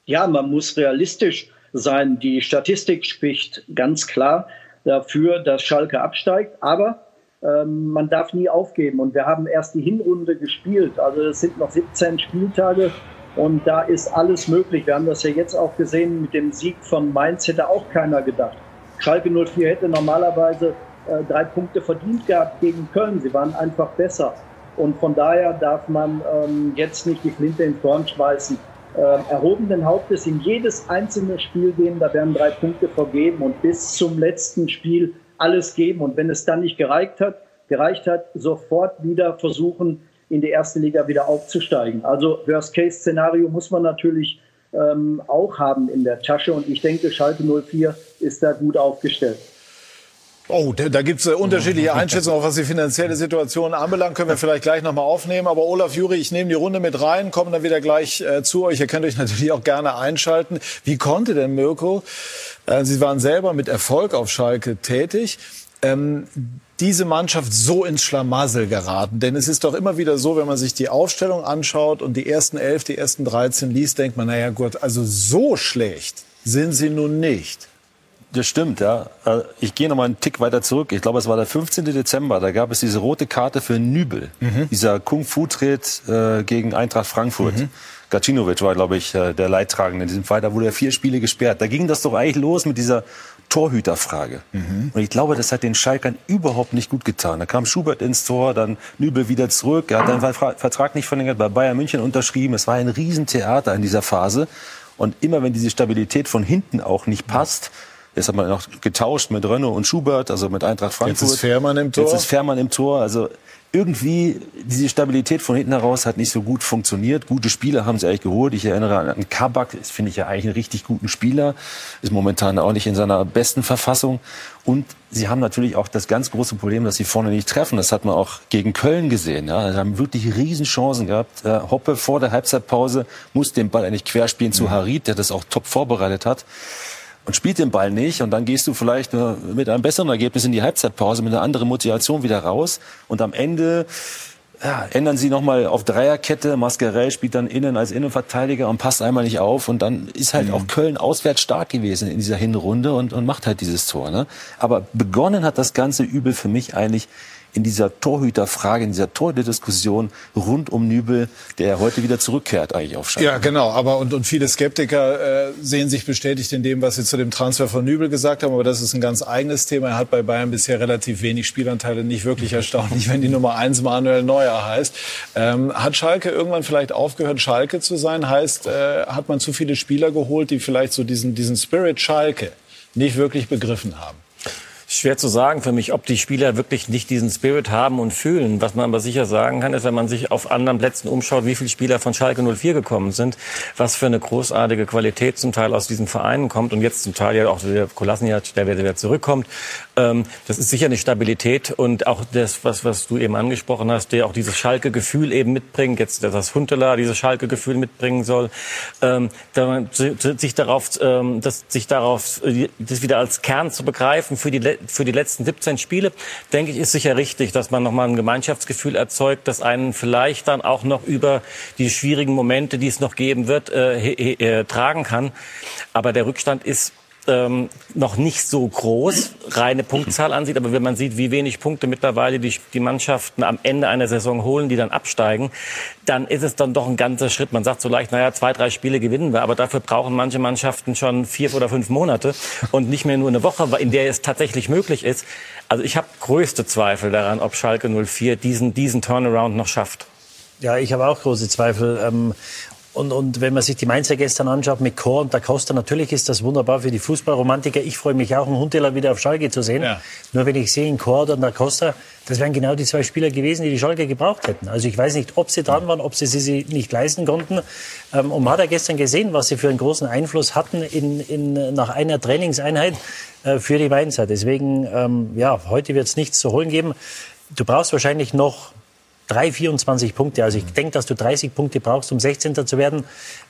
Speaker 8: Ja, man muss realistisch sein. Die Statistik spricht ganz klar dafür, dass Schalke absteigt. Aber ähm, man darf nie aufgeben. Und wir haben erst die Hinrunde gespielt. Also es sind noch 17 Spieltage. Und da ist alles möglich. Wir haben das ja jetzt auch gesehen mit dem Sieg von Mainz, hätte auch keiner gedacht. Schalke 04 hätte normalerweise äh, drei Punkte verdient gehabt gegen Köln. Sie waren einfach besser. Und von daher darf man ähm, jetzt nicht die Flinte ins Dorn schmeißen. Äh, erhobenen Hauptes in jedes einzelne Spiel gehen, da werden drei Punkte vergeben und bis zum letzten Spiel alles geben. Und wenn es dann nicht gereicht hat, gereicht hat, sofort wieder versuchen, in die erste Liga wieder aufzusteigen. Also Worst-Case-Szenario muss man natürlich ähm, auch haben in der Tasche und ich denke, Schalke 04 ist da gut aufgestellt.
Speaker 1: Oh, da gibt es äh, unterschiedliche Einschätzungen, auch was die finanzielle Situation anbelangt. Können wir vielleicht gleich nochmal aufnehmen. Aber Olaf Juri, ich nehme die Runde mit rein, komme dann wieder gleich äh, zu euch. Ihr könnt euch <laughs> natürlich auch gerne einschalten. Wie konnte denn Mirko, äh, Sie waren selber mit Erfolg auf Schalke tätig, ähm, diese Mannschaft so ins Schlamassel geraten? Denn es ist doch immer wieder so, wenn man sich die Aufstellung anschaut und die ersten elf, die ersten 13 liest, denkt man, naja gut, also so schlecht sind sie nun nicht.
Speaker 3: Das stimmt, ja. Äh, ich gehe noch mal einen Tick weiter zurück. Ich glaube, es war der 15. Dezember. Da gab es diese rote Karte für Nübel. Mhm. Dieser Kung-Fu-Tritt äh, gegen Eintracht Frankfurt. Mhm. Gacinovic war, glaube ich, äh, der Leidtragende in diesem Fall. Da wurde er vier Spiele gesperrt. Da ging das doch eigentlich los mit dieser Torhüterfrage. Mhm. Und ich glaube, das hat den Schalkern überhaupt nicht gut getan. Da kam Schubert ins Tor, dann Nübel wieder zurück. Er hat seinen Vertrag nicht verlängert, bei Bayern München unterschrieben. Es war ein Riesentheater in dieser Phase. Und immer wenn diese Stabilität von hinten auch nicht passt, Jetzt hat man noch getauscht mit Renault und Schubert, also mit Eintracht Frankfurt.
Speaker 1: Jetzt ist Fährmann im Tor.
Speaker 3: Jetzt ist Fährmann im Tor. Also irgendwie diese Stabilität von hinten heraus hat nicht so gut funktioniert. Gute Spieler haben sie eigentlich geholt. Ich erinnere an Kabak, das finde ich ja eigentlich einen richtig guten Spieler, ist momentan auch nicht in seiner besten Verfassung. Und sie haben natürlich auch das ganz große Problem, dass sie vorne nicht treffen. Das hat man auch gegen Köln gesehen. Ja. Sie haben wirklich Riesenchancen gehabt. Äh, Hoppe vor der Halbzeitpause muss den Ball eigentlich querspielen zu mhm. Harit, der das auch top vorbereitet hat und spielt den Ball nicht und dann gehst du vielleicht mit einem besseren Ergebnis in die Halbzeitpause mit einer anderen Motivation wieder raus und am Ende ja, ändern sie nochmal auf Dreierkette. Mascarell spielt dann innen als Innenverteidiger und passt einmal nicht auf. Und dann ist halt mhm. auch Köln auswärts stark gewesen in dieser Hinrunde und, und macht halt dieses Tor. Ne? Aber begonnen hat das ganze Übel für mich eigentlich in dieser Torhüterfrage, in dieser Torhüterdiskussion rund um Nübel, der heute wieder zurückkehrt eigentlich auf Schalke.
Speaker 1: Ja, genau. Aber und, und viele Skeptiker äh, sehen sich bestätigt in dem, was sie zu dem Transfer von Nübel gesagt haben. Aber das ist ein ganz eigenes Thema. Er hat bei Bayern bisher relativ wenig Spielanteile. Nicht wirklich erstaunlich, wenn die Nummer eins Manuel Neuer heißt. Ähm, hat Schalke irgendwann vielleicht aufgehört, Schalke zu sein? Heißt, äh, hat man zu viele Spieler geholt, die vielleicht so diesen, diesen Spirit Schalke nicht wirklich begriffen haben?
Speaker 4: Schwer zu sagen für mich, ob die Spieler wirklich nicht diesen Spirit haben und fühlen. Was man aber sicher sagen kann, ist, wenn man sich auf anderen Plätzen umschaut, wie viele Spieler von Schalke 04 gekommen sind, was für eine großartige Qualität zum Teil aus diesen Vereinen kommt und jetzt zum Teil ja auch der Kolasniak, der wieder zurückkommt. Ähm, das ist sicher eine Stabilität und auch das, was, was du eben angesprochen hast, der auch dieses Schalke-Gefühl eben mitbringt, jetzt dass Huntela dieses Schalke-Gefühl mitbringen soll, ähm, sich darauf, ähm, das, sich darauf, das wieder als Kern zu begreifen für die für die letzten 17 Spiele, denke ich, ist sicher richtig, dass man nochmal ein Gemeinschaftsgefühl erzeugt, das einen vielleicht dann auch noch über die schwierigen Momente, die es noch geben wird, äh, äh, tragen kann. Aber der Rückstand ist ähm, noch nicht so groß, reine Punktzahl ansieht, aber wenn man sieht, wie wenig Punkte mittlerweile die, die Mannschaften am Ende einer Saison holen, die dann absteigen, dann ist es dann doch ein ganzer Schritt. Man sagt so leicht, naja, zwei, drei Spiele gewinnen wir, aber dafür brauchen manche Mannschaften schon vier oder fünf Monate und nicht mehr nur eine Woche, in der es tatsächlich möglich ist. Also ich habe größte Zweifel daran, ob Schalke 04 diesen, diesen Turnaround noch schafft.
Speaker 2: Ja, ich habe auch große Zweifel. Ähm, und, und wenn man sich die Mainzer gestern anschaut mit Chor und Da Costa, natürlich ist das wunderbar für die Fußballromantiker. Ich freue mich auch, einen Hundeler wieder auf Schalke zu sehen. Ja. Nur wenn ich sehe, in Chor und Da Costa, das wären genau die zwei Spieler gewesen, die die Schalke gebraucht hätten. Also ich weiß nicht, ob sie dran waren, ob sie sie nicht leisten konnten. Ähm, und man hat ja gestern gesehen, was sie für einen großen Einfluss hatten in, in, nach einer Trainingseinheit äh, für die Mainzer. Deswegen, ähm, ja, heute wird es nichts zu holen geben. Du brauchst wahrscheinlich noch drei 24 Punkte. Also ich denke, dass du 30 Punkte brauchst, um 16. zu werden.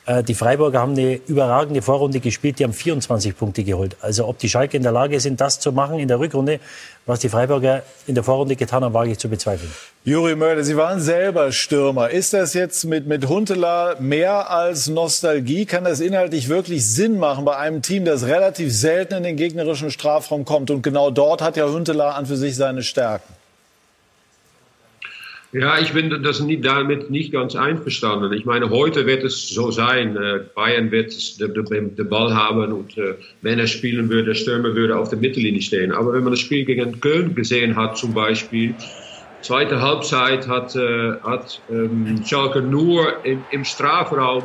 Speaker 2: Äh, die Freiburger haben eine überragende Vorrunde gespielt, die haben 24 Punkte geholt. Also ob die Schalke in der Lage sind, das zu machen in der Rückrunde, was die Freiburger in der Vorrunde getan haben, wage ich zu bezweifeln.
Speaker 1: Juri Mörder, Sie waren selber Stürmer. Ist das jetzt mit, mit Huntela mehr als Nostalgie? Kann das inhaltlich wirklich Sinn machen bei einem Team, das relativ selten in den gegnerischen Strafraum kommt? Und genau dort hat ja Huntela an für sich seine Stärken.
Speaker 7: Ja, ich bin das nicht, damit nicht ganz einverstanden. Ich meine, heute wird es so sein. Äh, Bayern wird den, Ball haben und äh, wenn er spielen würde, der Stürmer würde auf der Mittellinie stehen. Aber wenn man das Spiel gegen Köln gesehen hat zum Beispiel, zweite Halbzeit hat, äh, hat ähm, Schalke nur im, Strafraum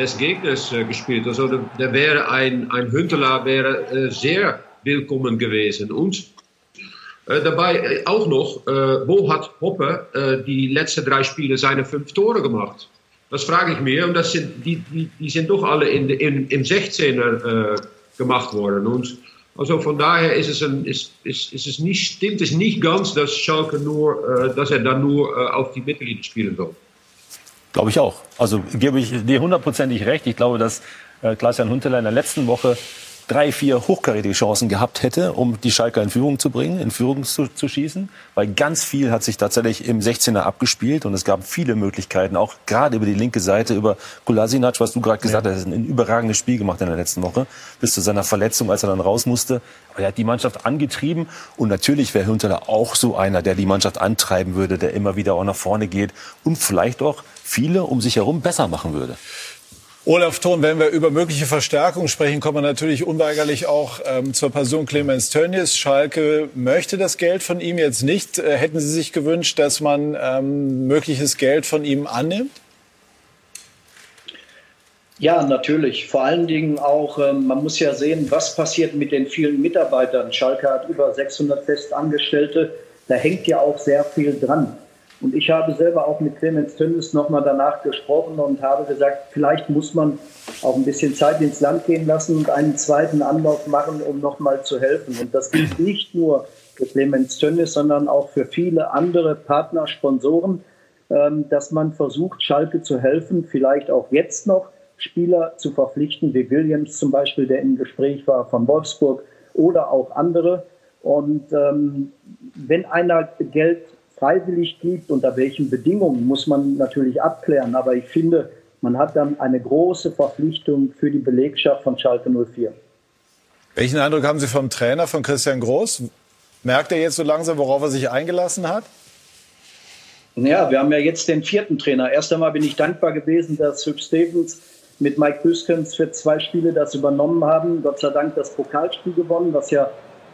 Speaker 7: des Gegners gespielt. Also da, wäre ein, ein Hünteler wäre sehr willkommen gewesen. Und Äh, dabei äh, auch noch, äh, wo hat Hoppe äh, die letzten drei Spiele seine fünf Tore gemacht? Das frage ich mir. Und das sind, die, die, die sind doch alle in, in, im 16er äh, gemacht worden. Und also von daher ist es, ein, ist, ist, ist es nicht, stimmt es nicht ganz, dass Schalke nur, dass er dann nur auf die Mittellinie spielen soll.
Speaker 3: Glaube ich auch. Also gebe ich dir hundertprozentig recht. Ich glaube, dass äh, Klaas-Jan Huntelaar in der letzten Woche drei, vier hochkarätige Chancen gehabt hätte, um die Schalker in Führung zu bringen, in Führung zu, zu schießen. Weil ganz viel hat sich tatsächlich im 16er abgespielt und es gab viele Möglichkeiten, auch gerade über die linke Seite, über Kulasinac, was du gerade gesagt ja. hast, ein überragendes Spiel gemacht in der letzten Woche, bis zu seiner Verletzung, als er dann raus musste. Aber er hat die Mannschaft angetrieben und natürlich wäre Hünteler auch so einer, der die Mannschaft antreiben würde, der immer wieder auch nach vorne geht und vielleicht auch viele um sich herum besser machen würde.
Speaker 1: Olaf Thon, wenn wir über mögliche Verstärkung sprechen, kommen wir natürlich unweigerlich auch ähm, zur Person Clemens Tönnies. Schalke möchte das Geld von ihm jetzt nicht. Äh, hätten Sie sich gewünscht, dass man ähm, mögliches Geld von ihm annimmt?
Speaker 8: Ja, natürlich. Vor allen Dingen auch, ähm, man muss ja sehen, was passiert mit den vielen Mitarbeitern. Schalke hat über 600 Festangestellte. Da hängt ja auch sehr viel dran. Und ich habe selber auch mit Clemens Tönnes nochmal danach gesprochen und habe gesagt, vielleicht muss man auch ein bisschen Zeit ins Land gehen lassen und einen zweiten Anlauf machen, um nochmal zu helfen. Und das gilt nicht nur für Clemens Tönnes, sondern auch für viele andere Partner, Sponsoren, ähm, dass man versucht, Schalke zu helfen, vielleicht auch jetzt noch Spieler zu verpflichten, wie Williams zum Beispiel, der im Gespräch war von Wolfsburg oder auch andere. Und ähm, wenn einer Geld freiwillig gibt, unter welchen Bedingungen, muss man natürlich abklären. Aber ich finde, man hat dann eine große Verpflichtung für die Belegschaft von Schalke 04.
Speaker 1: Welchen Eindruck haben Sie vom Trainer, von Christian Groß? Merkt er jetzt so langsam, worauf er sich eingelassen hat?
Speaker 8: Ja, wir haben ja jetzt den vierten Trainer. Erst einmal bin ich dankbar gewesen, dass Hüb Stevens mit Mike Büskens für zwei Spiele das übernommen haben. Gott sei Dank das Pokalspiel gewonnen, was ja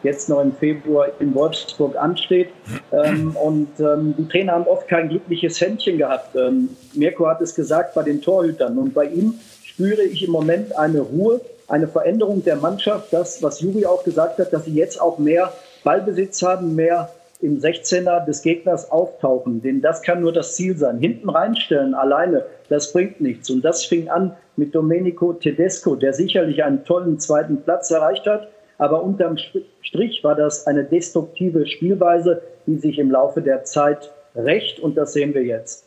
Speaker 8: jetzt noch im Februar in Wolfsburg ansteht. Ähm, und ähm, die Trainer haben oft kein glückliches Händchen gehabt. Ähm, Mirko hat es gesagt bei den Torhütern. Und bei ihm spüre ich im Moment eine Ruhe, eine Veränderung der Mannschaft. Das, was Juri auch gesagt hat, dass sie jetzt auch mehr Ballbesitz haben, mehr im 16er des Gegners auftauchen. Denn das kann nur das Ziel sein. Hinten reinstellen alleine, das bringt nichts. Und das fing an mit Domenico Tedesco, der sicherlich einen tollen zweiten Platz erreicht hat aber unterm Strich war das eine destruktive Spielweise, die sich im Laufe der Zeit rächt und das sehen wir jetzt.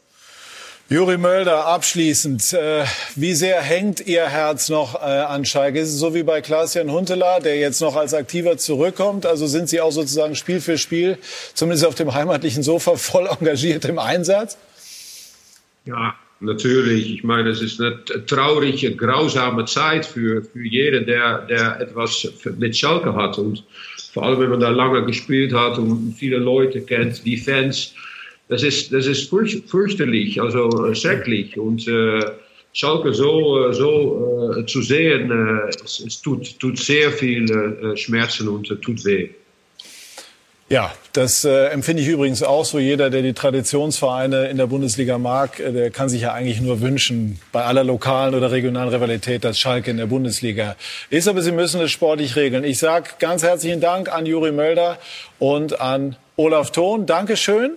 Speaker 1: Juri Mölder, abschließend, äh, wie sehr hängt Ihr Herz noch äh, an Schalke? Ist es so wie bei Klaas-Jan Huntelaar, der jetzt noch als Aktiver zurückkommt? Also sind Sie auch sozusagen Spiel für Spiel, zumindest auf dem heimatlichen Sofa, voll <laughs> engagiert im Einsatz?
Speaker 7: Ja, natürlich. Ich meine, es ist eine traurige, grausame Zeit für, für jeden, der, der etwas mit Schalke hat. Und vor allem, wenn man da lange gespielt hat und viele Leute kennt, die Fans, das ist, das ist fürchterlich, also äh, schrecklich. Und äh, Schalke so, äh, so äh, zu sehen, äh, es, es, tut, tut sehr viel äh, Schmerzen und tut weh.
Speaker 1: Ja, das äh, empfinde ich übrigens auch so. Jeder, der die Traditionsvereine in der Bundesliga mag, äh, der kann sich ja eigentlich nur wünschen, bei aller lokalen oder regionalen Rivalität, dass Schalke in der Bundesliga ist. Aber sie müssen es sportlich regeln. Ich sage ganz herzlichen Dank an Juri Mölder und an Olaf Thon. Dankeschön.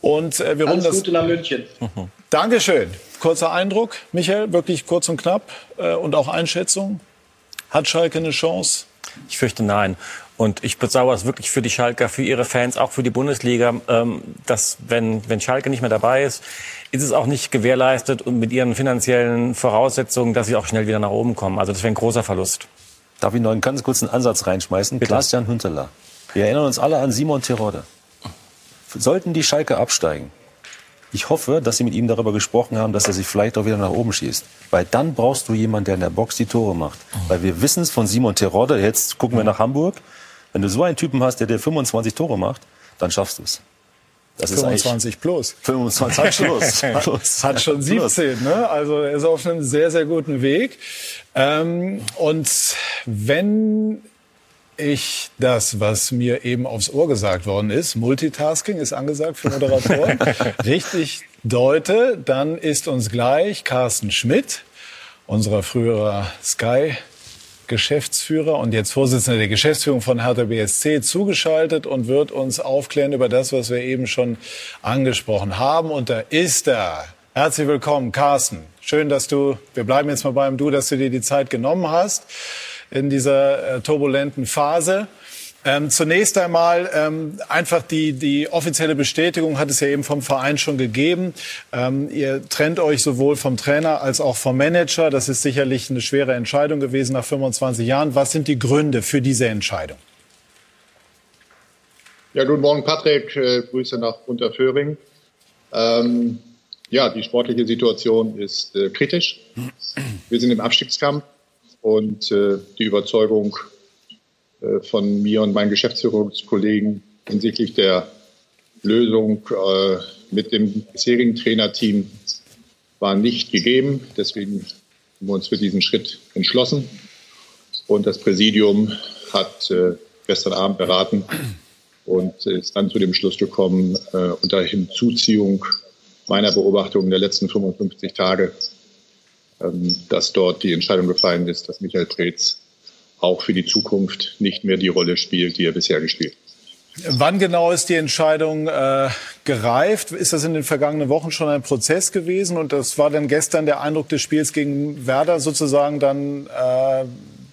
Speaker 1: Und äh, wir
Speaker 8: Alles Gute nach München. <laughs>
Speaker 1: Dankeschön. Kurzer Eindruck, Michael, wirklich kurz und knapp äh, und auch Einschätzung. Hat Schalke eine Chance?
Speaker 4: Ich fürchte nein. Und ich bedauere es wirklich für die Schalker, für ihre Fans, auch für die Bundesliga, ähm, dass wenn, wenn Schalke nicht mehr dabei ist, ist es auch nicht gewährleistet und mit ihren finanziellen Voraussetzungen, dass sie auch schnell wieder nach oben kommen. Also das wäre ein großer Verlust.
Speaker 3: Darf ich noch einen ganz kurzen Ansatz reinschmeißen? Klaas-Jan Hünteler. Wir erinnern uns alle an Simon Terodde. Sollten die Schalke absteigen, ich hoffe, dass Sie mit ihm darüber gesprochen haben, dass er sich vielleicht auch wieder nach oben schießt. Weil dann brauchst du jemanden, der in der Box die Tore macht. Weil wir wissen es von Simon Terodde, jetzt gucken wir nach Hamburg, wenn du so einen Typen hast, der dir 25 Tore macht, dann schaffst du es.
Speaker 1: Das 25 plus.
Speaker 3: 25 plus.
Speaker 1: plus. Hat schon 17, <laughs> ne? Also er ist auf einem sehr, sehr guten Weg. Ähm, und wenn ich das, was mir eben aufs Ohr gesagt worden ist, Multitasking ist angesagt für Moderatoren, <laughs> richtig deute, dann ist uns gleich Carsten Schmidt, unserer früherer Sky Geschäftsführer und jetzt Vorsitzender der Geschäftsführung von Hertha BSC, zugeschaltet und wird uns aufklären über das, was wir eben schon angesprochen haben. Und da ist er. Herzlich willkommen, Carsten. Schön, dass du, wir bleiben jetzt mal beim Du, dass du dir die Zeit genommen hast in dieser äh, turbulenten Phase. Ähm, zunächst einmal ähm, einfach die, die offizielle Bestätigung hat es ja eben vom Verein schon gegeben. Ähm, ihr trennt euch sowohl vom Trainer als auch vom Manager. Das ist sicherlich eine schwere Entscheidung gewesen nach 25 Jahren. Was sind die Gründe für diese Entscheidung?
Speaker 9: Ja, guten Morgen, Patrick. Äh, Grüße nach Unterföhring. Ähm, ja, die sportliche Situation ist äh, kritisch. Wir sind im Abstiegskampf und äh, die Überzeugung äh, von mir und meinen Geschäftsführungskollegen hinsichtlich der Lösung äh, mit dem bisherigen Trainerteam war nicht gegeben. Deswegen haben wir uns für diesen Schritt entschlossen. Und das Präsidium hat äh, gestern Abend beraten und ist dann zu dem Schluss gekommen, unter Hinzuziehung meiner Beobachtung der letzten 55 Tage, dass dort die Entscheidung gefallen ist, dass Michael Preetz auch für die Zukunft nicht mehr die Rolle spielt, die er bisher gespielt hat.
Speaker 1: Wann genau ist die Entscheidung äh, gereift? Ist das in den vergangenen Wochen schon ein Prozess gewesen? Und das war dann gestern der Eindruck des Spiels gegen Werder sozusagen dann äh,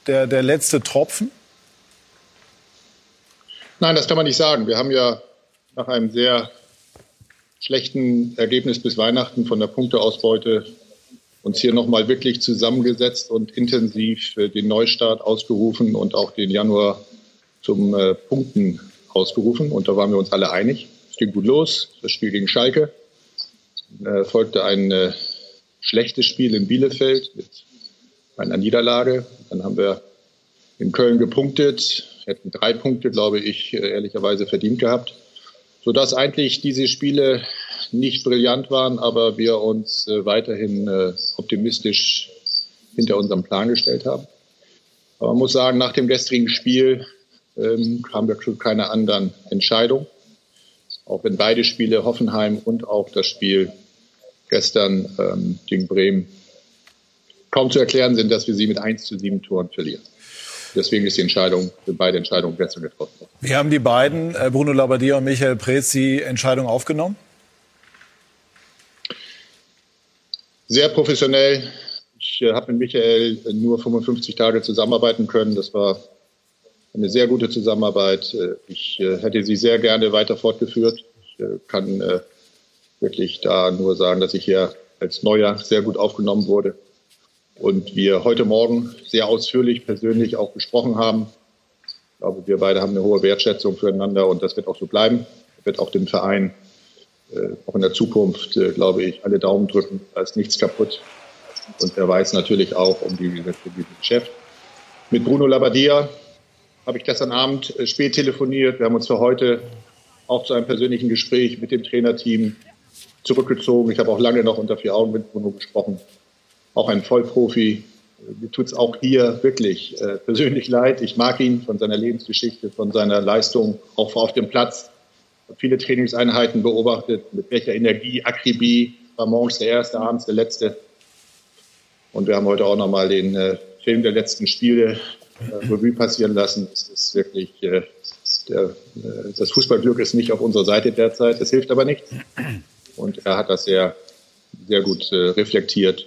Speaker 1: der, der letzte Tropfen?
Speaker 9: Nein, das kann man nicht sagen. Wir haben ja nach einem sehr schlechten Ergebnis bis Weihnachten von der Punkteausbeute uns hier nochmal wirklich zusammengesetzt und intensiv äh, den Neustart ausgerufen und auch den Januar zum äh, Punkten ausgerufen. Und da waren wir uns alle einig. Es ging gut los. Das Spiel gegen Schalke. Äh, folgte ein äh, schlechtes Spiel in Bielefeld mit einer Niederlage. Dann haben wir in Köln gepunktet, hätten drei Punkte, glaube ich, äh, ehrlicherweise verdient gehabt. Sodass eigentlich diese Spiele nicht brillant waren, aber wir uns äh, weiterhin äh, optimistisch hinter unserem Plan gestellt haben. Aber man muss sagen, nach dem gestrigen Spiel ähm, haben wir zu keiner anderen Entscheidung. Auch wenn beide Spiele, Hoffenheim und auch das Spiel gestern ähm, gegen Bremen, kaum zu erklären sind, dass wir sie mit 1 zu 7 Toren verlieren. Deswegen ist die Entscheidung, sind beide Entscheidungen gestern getroffen worden.
Speaker 1: Wie haben die beiden, äh, Bruno Labbadia und Michael Preetz, die Entscheidung aufgenommen?
Speaker 9: Sehr professionell. Ich äh, habe mit Michael nur 55 Tage zusammenarbeiten können. Das war eine sehr gute Zusammenarbeit. Äh, ich äh, hätte sie sehr gerne weiter fortgeführt. Ich kann wirklich da nur sagen, dass ich hier als Neuer sehr gut aufgenommen wurde. Und wir heute Morgen sehr ausführlich persönlich auch gesprochen haben. Ich glaube, wir beide haben eine hohe Wertschätzung füreinander und das wird auch so bleiben. Wird auch dem Verein auch in der Zukunft, äh, glaube ich, alle Daumen drücken. Da ist nichts kaputt. Und er weiß natürlich auch um die, dieses Geschäft. Mit Bruno Labbadia habe ich gestern Abend äh, spät telefoniert. Wir haben uns für heute auch zu einem persönlichen Gespräch mit dem Trainerteam zurückgezogen. Ich habe auch lange noch unter vier Augen mit Bruno gesprochen. Auch ein Vollprofi. Mir tut es auch hier wirklich äh, persönlich leid. Ich mag ihn von seiner Lebensgeschichte, von seiner Leistung, auch auf dem Platz viele Trainingseinheiten beobachtet, mit welcher Energie, Akribie, war morgens der erste, abends der letzte. Und wir haben heute auch nochmal den äh, Film der letzten Spiele äh, Revue passieren lassen. Es ist wirklich, äh, der, äh, das Fußballglück ist nicht auf unserer Seite derzeit. Es hilft aber nichts. Und er hat das sehr, sehr gut äh, reflektiert.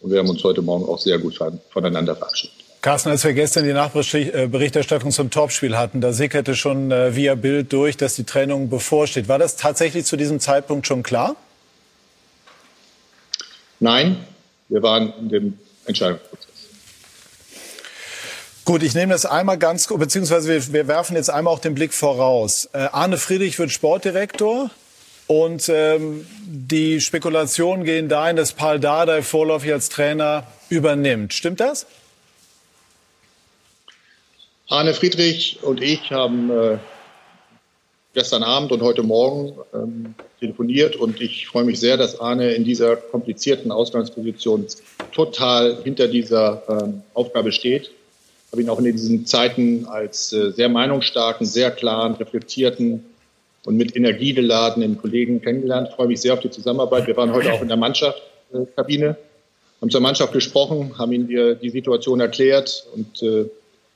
Speaker 9: Und wir haben uns heute Morgen auch sehr gut voneinander verabschiedet.
Speaker 1: Carsten, als wir gestern die Nachberichterstattung zum Topspiel hatten, da sickerte schon äh, via Bild durch, dass die Trennung bevorsteht. War das tatsächlich zu diesem Zeitpunkt schon klar?
Speaker 9: Nein, wir waren in dem Entscheidungsprozess.
Speaker 1: Gut, ich nehme das einmal ganz, beziehungsweise wir, wir werfen jetzt einmal auch den Blick voraus. Äh, Arne Friedrich wird Sportdirektor. Und ähm, die Spekulationen gehen dahin, dass Paul Dardai vorläufig als Trainer übernimmt. Stimmt das?
Speaker 9: Arne Friedrich und ich haben äh, gestern Abend und heute Morgen ähm, telefoniert und ich freue mich sehr, dass Arne in dieser komplizierten Ausgangsposition total hinter dieser ähm, Aufgabe steht. Ich habe ihn auch in diesen Zeiten als äh, sehr meinungsstarken, sehr klaren, reflektierten und mit Energie geladenen Kollegen kennengelernt. Ich freue mich sehr auf die Zusammenarbeit. Wir waren heute auch in der Mannschaftskabine haben zur Mannschaft gesprochen, haben ihnen die, die Situation erklärt und äh,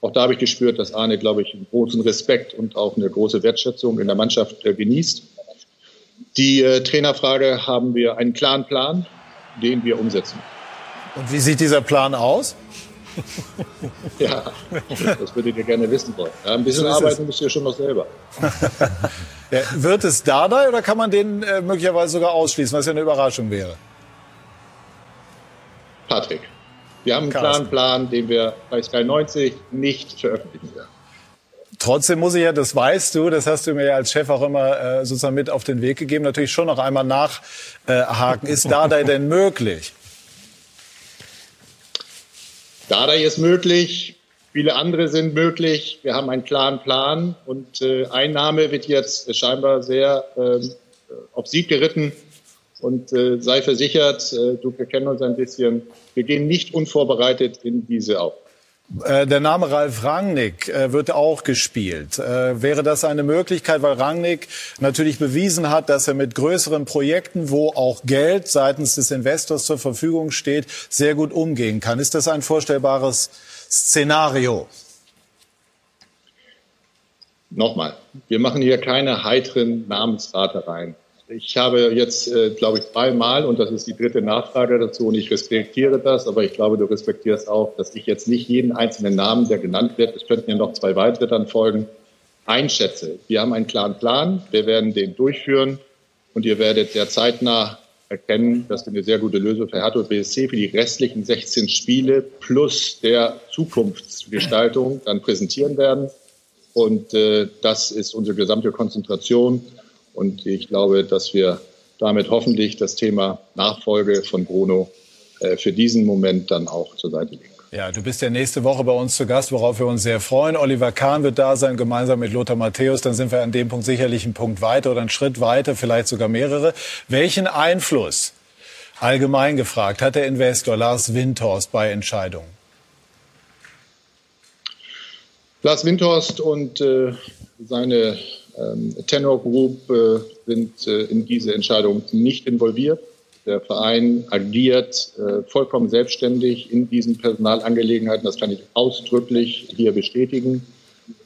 Speaker 9: auch da habe ich gespürt, dass Arne, glaube ich, einen großen Respekt und auch eine große Wertschätzung in der Mannschaft äh, genießt. Die äh, Trainerfrage haben wir einen klaren Plan, den wir umsetzen.
Speaker 1: Und wie sieht dieser Plan aus? <laughs>
Speaker 9: ja, das würdet ihr gerne wissen wollen. Ja, ein bisschen so arbeiten müsst ihr schon noch selber. <laughs>
Speaker 1: wird es Dardai oder kann man den äh, möglicherweise sogar ausschließen, was ja eine Überraschung wäre?
Speaker 9: Patrick. Wir haben einen klaren Plan, den wir bei Sky 90 nicht veröffentlichen werden.
Speaker 1: Trotzdem muss ich ja, das weißt du, das hast du mir ja als Chef auch immer äh, sozusagen mit auf den Weg gegeben, natürlich schon noch einmal nachhaken. Äh, ist Dardai denn möglich?
Speaker 9: Dardai ist möglich, viele andere sind möglich. Wir haben einen klaren Plan und äh, Einnahme wird jetzt scheinbar sehr äh, auf Sieg geritten. Und äh, sei versichert, äh, du, wir kennen uns ein bisschen, wir gehen nicht unvorbereitet in diese auf.
Speaker 1: Äh, der Name Ralf Rangnick äh, wird auch gespielt. Äh, wäre das eine Möglichkeit, weil Rangnick natürlich bewiesen hat, dass er mit größeren Projekten, wo auch Geld seitens des Investors zur Verfügung steht, sehr gut umgehen kann? Ist das ein vorstellbares Szenario?
Speaker 9: Nochmal, wir machen hier keine heiteren Namensratereien. Ich habe jetzt, äh, glaube ich, zweimal, und das ist die dritte Nachfrage dazu, und ich respektiere das, aber ich glaube, du respektierst auch, dass ich jetzt nicht jeden einzelnen Namen, der genannt wird, es könnten ja noch zwei weitere dann folgen, einschätze. Wir haben einen klaren Plan, wir werden den durchführen und ihr werdet sehr zeitnah erkennen, dass wir eine sehr gute Lösung für Hertha BSC für die restlichen 16 Spiele plus der Zukunftsgestaltung dann präsentieren werden. Und äh, das ist unsere gesamte Konzentration. Und ich glaube, dass wir damit hoffentlich das Thema Nachfolge von Bruno äh, für diesen Moment dann auch zur Seite legen.
Speaker 1: Ja, du bist ja nächste Woche bei uns zu Gast, worauf wir uns sehr freuen. Oliver Kahn wird da sein, gemeinsam mit Lothar Matthäus. Dann sind wir an dem Punkt sicherlich einen Punkt weiter oder einen Schritt weiter, vielleicht sogar mehrere. Welchen Einfluss, allgemein gefragt, hat der Investor Lars Windhorst bei Entscheidungen?
Speaker 9: Lars Windhorst und äh, seine Tenor Group äh, sind äh, in diese Entscheidung nicht involviert. Der Verein agiert äh, vollkommen selbstständig in diesen Personalangelegenheiten. Das kann ich ausdrücklich hier bestätigen.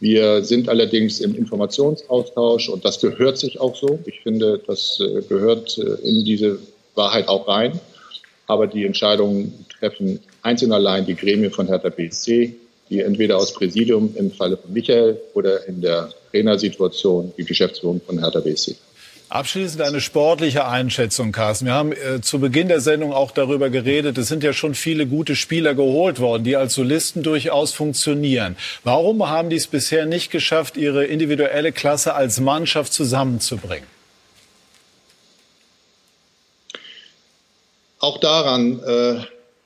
Speaker 9: Wir sind allerdings im Informationsaustausch und das gehört sich auch so. Ich finde, das gehört in diese Wahrheit auch rein. Aber die Entscheidungen treffen einzeln allein die Gremien von Hertha BSC, die entweder aus Präsidium im Falle von Michael oder in der Trainersituation die Geschäftsführung von Hertha BSC.
Speaker 1: Abschließend eine sportliche Einschätzung, Carsten. Wir haben äh, zu Beginn der Sendung auch darüber geredet, es sind ja schon viele gute Spieler geholt worden, die als Solisten durchaus funktionieren. Warum haben die es bisher nicht geschafft, ihre individuelle Klasse als Mannschaft zusammenzubringen?
Speaker 9: Auch daran äh,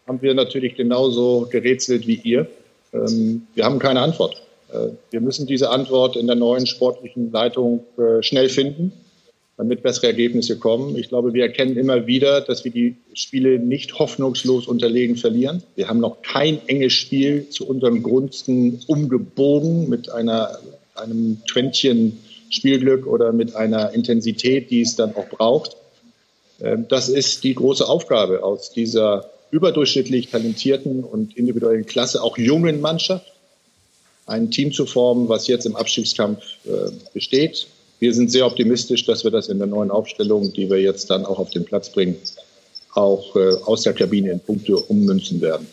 Speaker 9: haben wir natürlich genauso gerätselt wie ihr. Ähm, wir haben keine Antwort. Äh, wir müssen diese Antwort in der neuen sportlichen Leitung äh, schnell finden, damit bessere Ergebnisse kommen. Ich glaube, wir erkennen immer wieder, dass wir die Spiele nicht hoffnungslos unterlegen verlieren. Wir haben noch kein enges Spiel zu unserem Gunsten umgebogen mit einer, einem Quäntchen Spielglück oder mit einer Intensität, die es dann auch braucht. Ähm, das ist die große Aufgabe aus dieser überdurchschnittlich talentierten und individuellen Klasse, auch jungen Mannschaft ein Team zu formen, was jetzt im Abstiegskampf äh, besteht. Wir sind sehr optimistisch, dass wir das in der neuen Aufstellung, die wir jetzt dann auch auf den Platz bringen, auch äh, aus der Kabine in Punkte ummünzen werden.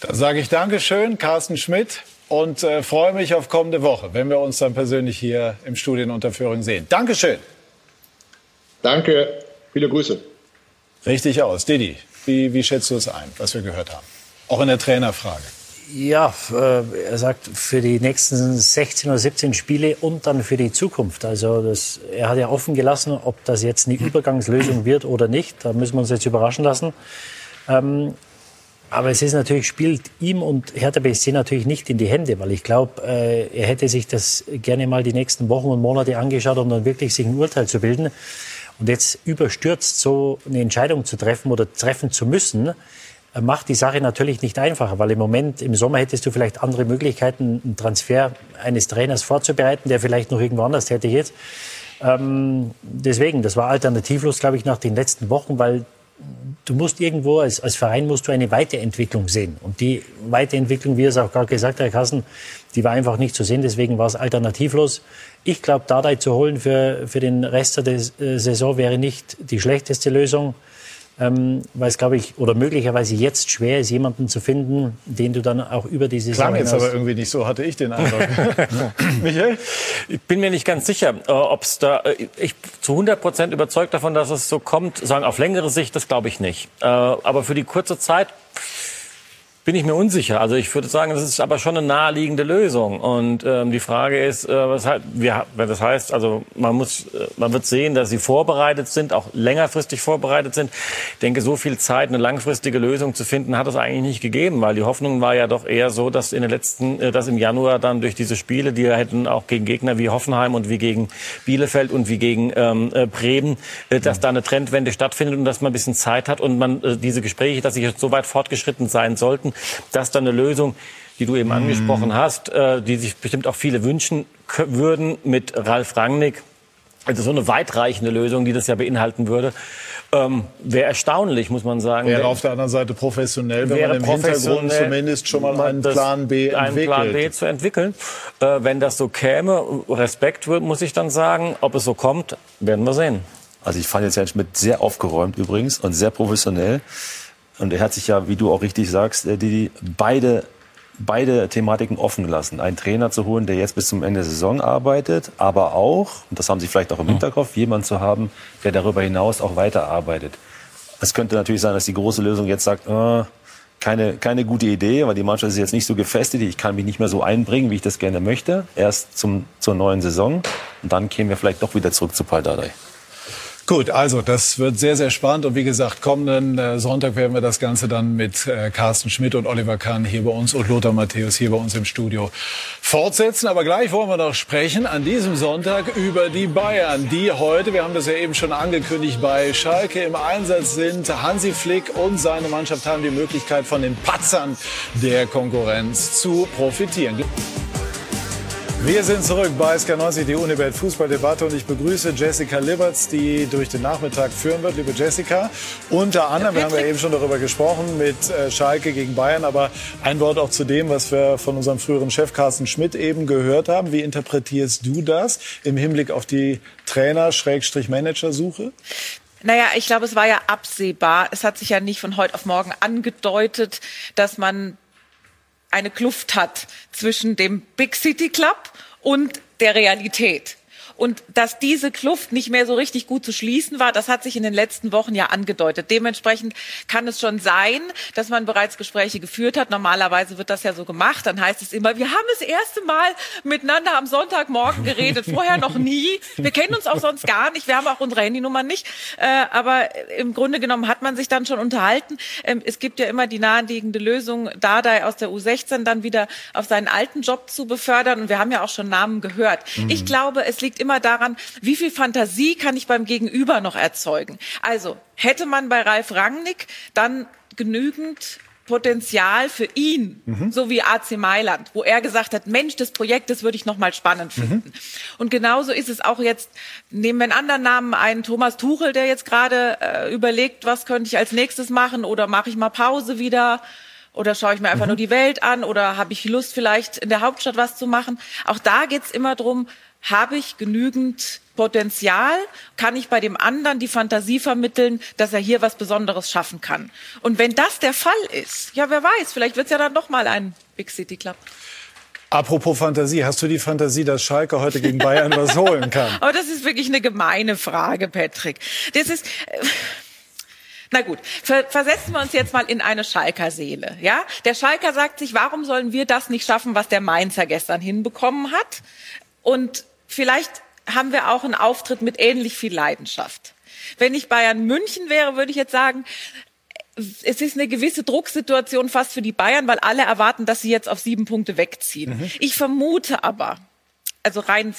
Speaker 1: Dann sage ich Dankeschön, Carsten Schmidt, und äh, freue mich auf kommende Woche, wenn wir uns dann persönlich hier im Studienunterführung sehen. Dankeschön.
Speaker 9: Danke, viele Grüße.
Speaker 1: Richtig aus. Didi, wie, wie schätzt du es ein, was wir gehört haben? Auch in der Trainerfrage.
Speaker 2: Ja, äh, er sagt für die nächsten 16 oder 17 Spiele und dann für die Zukunft. Also das, er hat ja offen gelassen, ob das jetzt eine Übergangslösung wird oder nicht. Da müssen wir uns jetzt überraschen lassen. Ähm, aber es ist natürlich, spielt ihm und Hertha BSC natürlich nicht in die Hände, weil ich glaube, äh, er hätte sich das gerne mal die nächsten Wochen und Monate angeschaut, um dann wirklich sich ein Urteil zu bilden. Und jetzt überstürzt so eine Entscheidung zu treffen oder treffen zu müssen, macht die Sache natürlich nicht einfacher, weil im Moment, im Sommer hättest du vielleicht andere Möglichkeiten, einen Transfer eines Trainers vorzubereiten, der vielleicht noch irgendwo anders tätig ist. Ähm, deswegen, das war alternativlos, glaube ich, nach den letzten Wochen, weil du musst irgendwo als, als Verein musst du eine Weiterentwicklung sehen. Und die Weiterentwicklung, wie es auch gerade gesagt Herr Kassen, die war einfach nicht zu sehen. Deswegen war es alternativlos. Ich glaube, Dardai zu holen für, für den Rest der Saison wäre nicht die schlechteste Lösung ähm, weil es, glaube ich, oder möglicherweise jetzt schwer ist, jemanden zu finden, den du dann auch über diese
Speaker 1: Saison Klang jetzt aber irgendwie nicht so, hatte ich den Eindruck. <laughs>
Speaker 4: Michael? Ich bin mir nicht ganz sicher, äh, ob es da, äh, ich zu 100 Prozent überzeugt davon, dass es so kommt, sagen auf längere Sicht, das glaube ich nicht. Äh, aber für die kurze Zeit bin ich mir unsicher. Also ich würde sagen, das ist aber schon eine naheliegende Lösung. Und ähm, die Frage ist, äh, was halt, wir, das heißt, also man muss, äh, man wird sehen, dass sie vorbereitet sind, auch längerfristig vorbereitet sind. Ich denke, so viel Zeit, eine langfristige Lösung zu finden, hat es eigentlich nicht gegeben, weil die Hoffnung war ja doch eher so, dass in den letzten, äh, dass im Januar dann durch diese Spiele, die hätten auch gegen Gegner wie Hoffenheim und wie gegen Bielefeld und wie gegen ähm, äh, Bremen, äh, dass da eine Trendwende stattfindet und dass man ein bisschen Zeit hat und man äh, diese Gespräche, dass sie jetzt so weit fortgeschritten sein sollten, dass dann eine Lösung, die du eben angesprochen hast, äh, die sich bestimmt auch viele wünschen würden mit Ralf Rangnick. Also so eine weitreichende Lösung, die das ja beinhalten würde, ähm, wäre erstaunlich, muss man sagen.
Speaker 1: Wäre auf der anderen Seite professionell, wenn man im Hintergrund zumindest schon mal einen Plan B entwickelt. Einen Plan B
Speaker 4: zu entwickeln. Äh, wenn das so käme, Respekt muss ich dann sagen. Ob es so kommt, werden wir sehen.
Speaker 3: Also ich fand jetzt Herrn Schmidt sehr aufgeräumt übrigens und sehr professionell. Und er hat sich ja, wie du auch richtig sagst, äh, die, beide, beide Thematiken offen gelassen. Einen Trainer zu holen, der jetzt bis zum Ende der Saison arbeitet, aber auch, und das haben sie vielleicht auch im hm. Hinterkopf, jemanden zu haben, der darüber hinaus auch weiterarbeitet. Es könnte natürlich sein, dass die große Lösung jetzt sagt, äh, keine, keine gute Idee, weil die Mannschaft ist jetzt nicht so gefestigt. Ich kann mich nicht mehr so einbringen, wie ich das gerne möchte. Erst zum, zur neuen Saison. Und dann kämen wir vielleicht doch wieder zurück zu Paldadei.
Speaker 1: Gut, also das wird sehr, sehr spannend. Und wie gesagt, kommenden äh, Sonntag werden wir das Ganze dann mit äh, Carsten Schmidt und Oliver Kahn hier bei uns und Lothar Matthäus hier bei uns im Studio fortsetzen. Aber gleich wollen wir noch sprechen an diesem Sonntag über die Bayern, die heute, wir haben das ja eben schon angekündigt, bei Schalke im Einsatz sind. Hansi Flick und seine Mannschaft haben die Möglichkeit, von den Patzern der Konkurrenz zu profitieren. Wir sind zurück bei SK90, die Unibet Fußballdebatte und ich begrüße Jessica Liberts, die durch den Nachmittag führen wird. Liebe Jessica, unter anderem, wir haben ja eben schon darüber gesprochen, mit äh, Schalke gegen Bayern, aber ein Wort auch zu dem, was wir von unserem früheren Chef Carsten Schmidt eben gehört haben. Wie interpretierst du das im Hinblick auf die Trainer-Manager-Suche?
Speaker 10: Naja, ich glaube, es war ja absehbar. Es hat sich ja nicht von heute auf morgen angedeutet, dass man eine Kluft hat zwischen dem Big City Club und der Realität. Und dass diese Kluft nicht mehr so richtig gut zu schließen war, das hat sich in den letzten Wochen ja angedeutet. Dementsprechend kann es schon sein, dass man bereits Gespräche geführt hat. Normalerweise wird das ja so gemacht. Dann heißt es immer, wir haben das erste Mal miteinander am Sonntagmorgen geredet, vorher noch nie. Wir kennen uns auch sonst gar nicht. Wir haben auch unsere Handynummern nicht. Äh, aber im Grunde genommen hat man sich dann schon unterhalten. Ähm, es gibt ja immer die naheliegende Lösung, Dardai aus der U16 dann wieder auf seinen alten Job zu befördern. Und wir haben ja auch schon Namen gehört. Mhm. Ich glaube, es liegt immer immer daran, wie viel Fantasie kann ich beim Gegenüber noch erzeugen. Also hätte man bei Ralf Rangnick dann genügend Potenzial für ihn, mhm. so wie AC Mailand, wo er gesagt hat, Mensch, das Projekt, das würde ich noch mal spannend mhm. finden. Mhm. Und genauso ist es auch jetzt, nehmen wir einen anderen Namen einen Thomas Tuchel, der jetzt gerade äh, überlegt, was könnte ich als nächstes machen oder mache ich mal Pause wieder oder schaue ich mir einfach mhm. nur die Welt an oder habe ich Lust vielleicht in der Hauptstadt was zu machen. Auch da geht's immer drum, habe ich genügend Potenzial, kann ich bei dem anderen die Fantasie vermitteln, dass er hier was Besonderes schaffen kann. Und wenn das der Fall ist, ja, wer weiß, vielleicht wird es ja dann noch mal ein Big City Club.
Speaker 1: Apropos Fantasie, hast du die Fantasie, dass Schalke heute gegen Bayern was holen kann? <laughs>
Speaker 10: Aber das ist wirklich eine gemeine Frage, Patrick. Das ist äh, na gut, versetzen wir uns jetzt mal in eine Schalker Seele, ja? Der Schalker sagt sich, warum sollen wir das nicht schaffen, was der Mainzer gestern hinbekommen hat? Und vielleicht haben wir auch einen Auftritt mit ähnlich viel Leidenschaft. Wenn ich Bayern München wäre, würde ich jetzt sagen, es ist eine gewisse Drucksituation fast für die Bayern, weil alle erwarten, dass sie jetzt auf sieben Punkte wegziehen. Mhm. Ich vermute aber, also rein,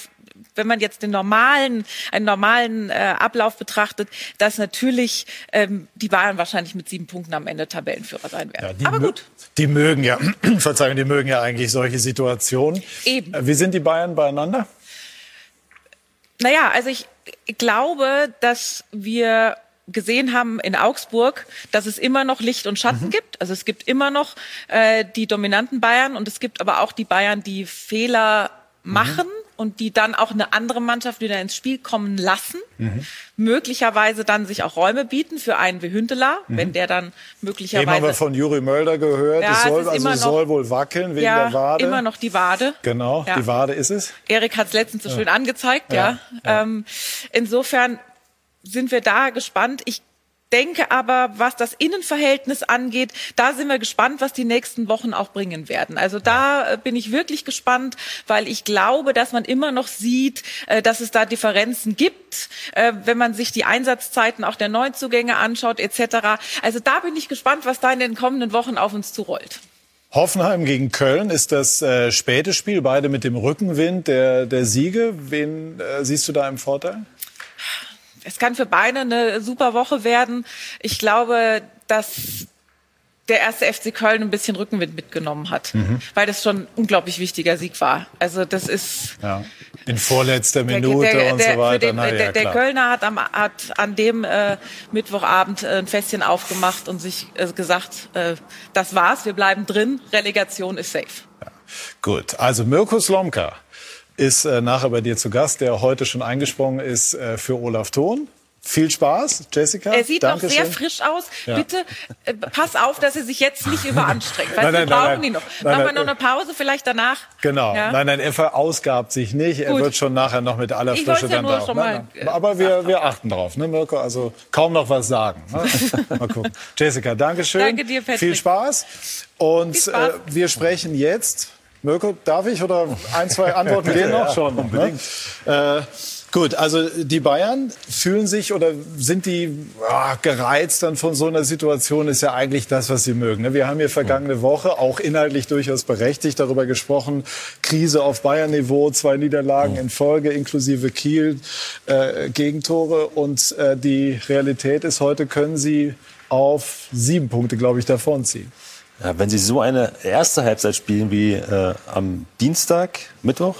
Speaker 10: wenn man jetzt den normalen, einen normalen äh, Ablauf betrachtet, dass natürlich ähm, die Bayern wahrscheinlich mit sieben Punkten am Ende Tabellenführer sein werden. Ja, aber gut.
Speaker 1: Die mögen ja, <clears throat> Verzeihung, die mögen ja eigentlich solche Situationen. Eben. Äh, wie sind die Bayern beieinander?
Speaker 10: Naja, also ich glaube, dass wir gesehen haben in Augsburg, dass es immer noch Licht und Schatten mhm. gibt. Also es gibt immer noch äh, die dominanten Bayern und es gibt aber auch die Bayern, die Fehler mhm. Und die dann auch eine andere Mannschaft wieder ins Spiel kommen lassen. Mhm. Möglicherweise dann sich auch Räume bieten für einen wie Hünteler, mhm. wenn der dann möglicherweise. Eben
Speaker 1: haben wir von Juri Mölder gehört. Ja, es soll, es also noch, soll wohl wackeln wegen ja, der Wade.
Speaker 10: Immer noch die Wade.
Speaker 1: Genau, ja. die Wade ist es.
Speaker 10: Erik hat es letztens so schön angezeigt, ja. Ähm, insofern sind wir da gespannt. Ich denke aber, was das Innenverhältnis angeht, da sind wir gespannt, was die nächsten Wochen auch bringen werden. Also da äh, bin ich wirklich gespannt, weil ich glaube, dass man immer noch sieht, äh, dass es da Differenzen gibt, äh, wenn man sich die Einsatzzeiten auch der Neuzugänge anschaut etc. Also da bin ich gespannt, was da in den kommenden Wochen auf uns zurollt.
Speaker 1: Hoffenheim gegen Köln ist das äh, späte Spiel, beide mit dem Rückenwind der, der Siege. Wen äh, siehst du da im Vorteil?
Speaker 10: Es kann für beide eine super Woche werden. Ich glaube, dass der erste FC Köln ein bisschen Rückenwind mitgenommen hat, mhm. weil das schon ein unglaublich wichtiger Sieg war. Also das ist
Speaker 1: ja, in vorletzter Minute der, der, und so weiter. Den,
Speaker 10: Na, der, der, Kölner hat, am, hat an dem äh, Mittwochabend äh, ein Festchen aufgemacht und sich äh, gesagt, äh, das war's, wir bleiben drin, Relegation ist safe. Ja.
Speaker 1: Gut, also Mirko Slomka ist äh, nachher bei dir zu Gast, der heute schon eingesprungen ist äh, für Olaf Thon. Viel Spaß, Jessica.
Speaker 10: Er sieht Dankeschön. noch sehr frisch aus. Ja. Bitte äh, pass auf, dass er sich jetzt nicht überanstrengt. Weil nein, nein, wir brauchen nein, ihn noch. Machen wir noch eine Pause, vielleicht danach.
Speaker 1: Genau. Ja. Nein, nein, er verausgabt sich nicht. Er wird schon nachher noch mit aller Frische dann ja da. Mal, nein, Aber wir, wir achten drauf, ne, Mirko? Also kaum noch was sagen. Ne? <laughs> mal gucken. Jessica, Dankeschön.
Speaker 10: Danke dir, Patrick.
Speaker 1: Viel Spaß. Und Viel Spaß. Äh, wir sprechen jetzt Mirko, darf ich oder ein, zwei Antworten <laughs> gehen noch?
Speaker 3: Schon, unbedingt.
Speaker 1: Äh, gut, also die Bayern fühlen sich oder sind die oh, gereizt dann von so einer Situation, ist ja eigentlich das, was sie mögen. Ne? Wir haben hier vergangene Woche auch inhaltlich durchaus berechtigt darüber gesprochen, Krise auf Bayern-Niveau, zwei Niederlagen in Folge inklusive Kiel, äh, Gegentore und äh, die Realität ist, heute können sie auf sieben Punkte, glaube ich, davonziehen.
Speaker 3: Ja, wenn Sie so eine erste Halbzeit spielen wie äh, am Dienstag, Mittwoch,